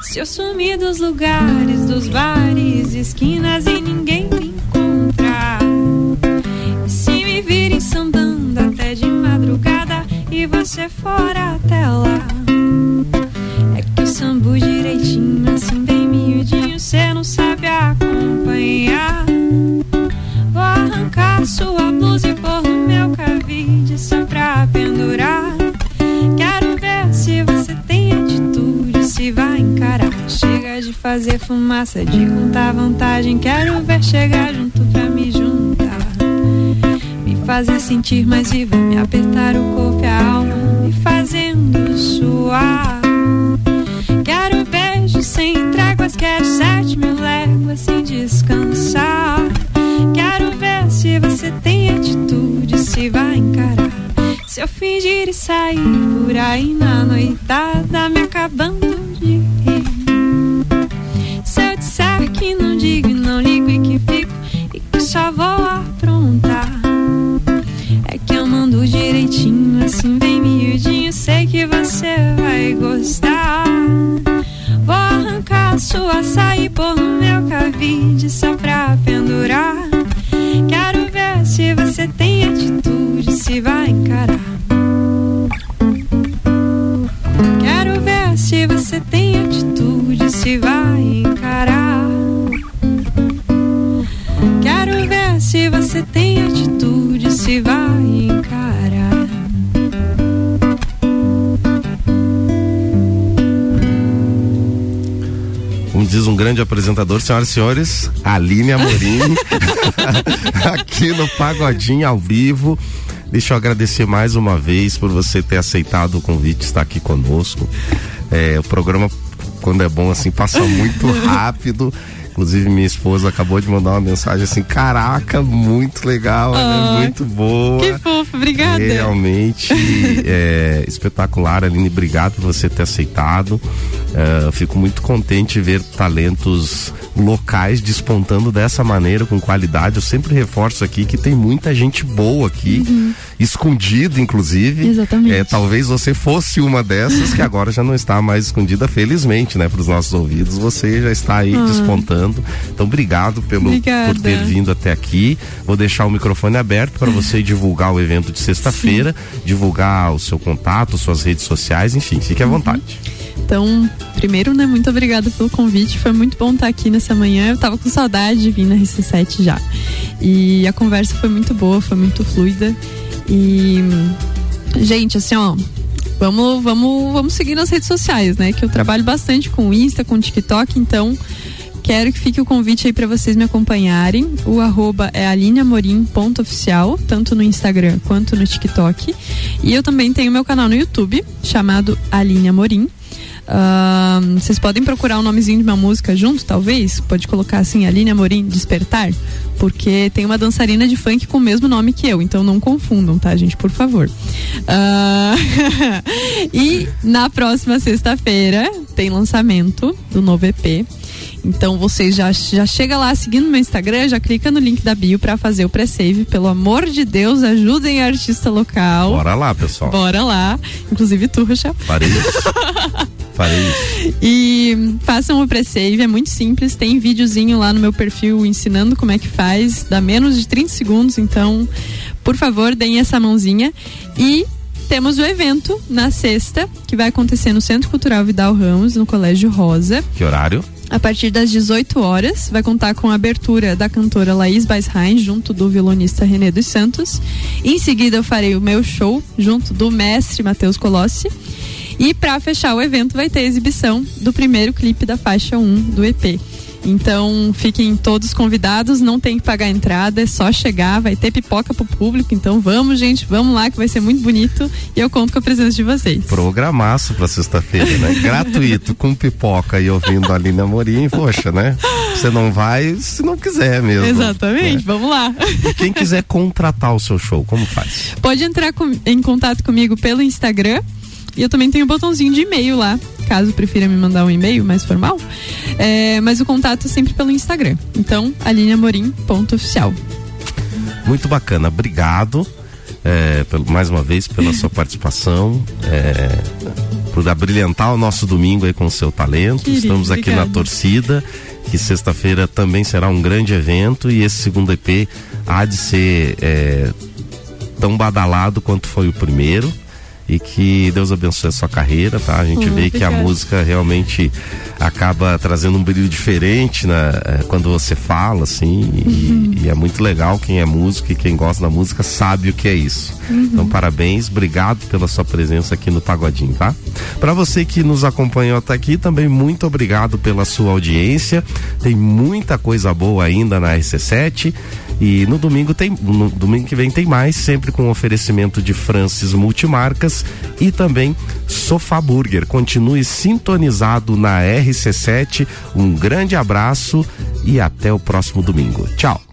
Se eu sumir dos lugares, dos bares, esquinas e ninguém me encontrar. E se me virem sambando até de madrugada e você for até lá. você não sabe acompanhar. Vou arrancar sua blusa e pôr no meu cabide só pra pendurar. Quero ver se você tem atitude, se vai encarar. Chega de fazer fumaça, de contar vantagem. Quero ver chegar junto pra me juntar. Me fazer sentir mais viva, me apertar o corpo e a alma, me fazendo suar. Sem tréguas, quero sete mil léguas sem descansar. Quero ver se você tem atitude, se vai encarar. Se eu fingir e sair por aí na noitada, me acabando pôr no meu cabide só pra pendurar. Grande apresentador, senhoras e senhores, Aline Amorim, aqui no Pagodinho ao vivo. Deixa eu agradecer mais uma vez por você ter aceitado o convite, estar aqui conosco. É, o programa, quando é bom assim, passa muito rápido. Inclusive, minha esposa acabou de mandar uma mensagem assim: caraca, muito legal, ela é Ai, muito boa. Que fofo, obrigada. Realmente é, espetacular, Aline. Obrigado por você ter aceitado. É, fico muito contente de ver talentos locais despontando dessa maneira, com qualidade. Eu sempre reforço aqui que tem muita gente boa aqui, Uhum. Escondida, inclusive. Exatamente. É, talvez você fosse uma dessas que agora já não está mais escondida, felizmente, né? Para os nossos ouvidos, você já está aí Ah. despontando. Então, obrigado pelo, Obrigada. por ter vindo até aqui. Vou deixar o microfone aberto para você divulgar o evento de sexta-feira, divulgar o seu contato, suas redes sociais, enfim, fique à vontade. Então, primeiro, né, muito obrigada pelo convite. Foi muito bom estar aqui nessa manhã. Eu tava com saudade de vir na RC7 já. E a conversa foi muito boa, foi muito fluida. E gente, assim, ó, vamos, vamos, vamos seguir nas redes sociais, né? Que eu trabalho bastante com o Insta, com o TikTok, então quero que fique o convite aí para vocês me acompanharem. O arroba é alineamorim.oficial, tanto no Instagram quanto no TikTok. E eu também tenho meu canal no YouTube, chamado Aline Amorim. Vocês podem procurar o nomezinho de uma música junto, talvez? Pode colocar assim, Aline Amorim Despertar, porque tem uma dançarina de funk com o mesmo nome que eu, então não confundam, tá, gente? Por favor. Ah, e na próxima sexta-feira tem lançamento do novo EP. Então vocês já, já chega lá seguindo meu Instagram, já clica no link da bio pra fazer o pré-save. Pelo amor de Deus, ajudem a artista local. Bora lá, pessoal. Bora lá. Inclusive tu, isso. Farei isso. E façam o pré-save, é muito simples. Tem videozinho lá no meu perfil ensinando como é que faz. Dá menos de 30 segundos, então, por favor, deem essa mãozinha. E temos o evento na sexta, que vai acontecer no Centro Cultural Vidal Ramos, no Colégio Rosa. Que horário? A partir das 18 horas, vai contar com a abertura da cantora Laís Baishain, junto do violonista René dos Santos. Em seguida, eu farei o meu show, junto do mestre Matheus Colossi. E para fechar o evento, vai ter a exibição do primeiro clipe da faixa 1 do EP. Então, fiquem todos convidados, não tem que pagar a entrada, é só chegar, vai ter pipoca pro público. Então, vamos, gente, vamos lá que vai ser muito bonito e eu conto com a presença de vocês. Programaço pra sexta-feira, né? Gratuito, com pipoca e ouvindo a Aline Amorim, poxa, né? Você não vai se não quiser mesmo. Exatamente, vamos lá. E quem quiser contratar o seu show, como faz? Pode entrar com- em contato comigo pelo Instagram. E eu também tenho um botãozinho de e-mail lá, caso prefira me mandar um e-mail mais formal. É, mas o contato é sempre pelo Instagram. Então, alineamorim.oficial. Muito bacana, obrigado é, pelo, mais uma vez pela sua participação, é, por abrilhantar o nosso domingo aí com o seu talento. Querido, Estamos aqui obrigada. na torcida, que sexta-feira também será um grande evento e esse segundo EP há de ser é, tão badalado quanto foi o primeiro e que Deus abençoe a sua carreira, tá? A gente hum, vê que a música realmente acaba trazendo um brilho diferente né, é, quando você fala, assim, uhum. e, e, é muito legal quem é músico e quem gosta da música sabe o que é isso. Uhum. Então, parabéns, obrigado pela sua presença aqui no Pagodinho, tá? Para você que nos acompanhou até aqui, também muito obrigado pela sua audiência. Tem muita coisa boa ainda na RC7. E no domingo tem, no domingo que vem tem mais, sempre com oferecimento de Francis Multimarcas e também Sofá Burger. Continue sintonizado na RC7. Um grande abraço e até o próximo domingo. Tchau.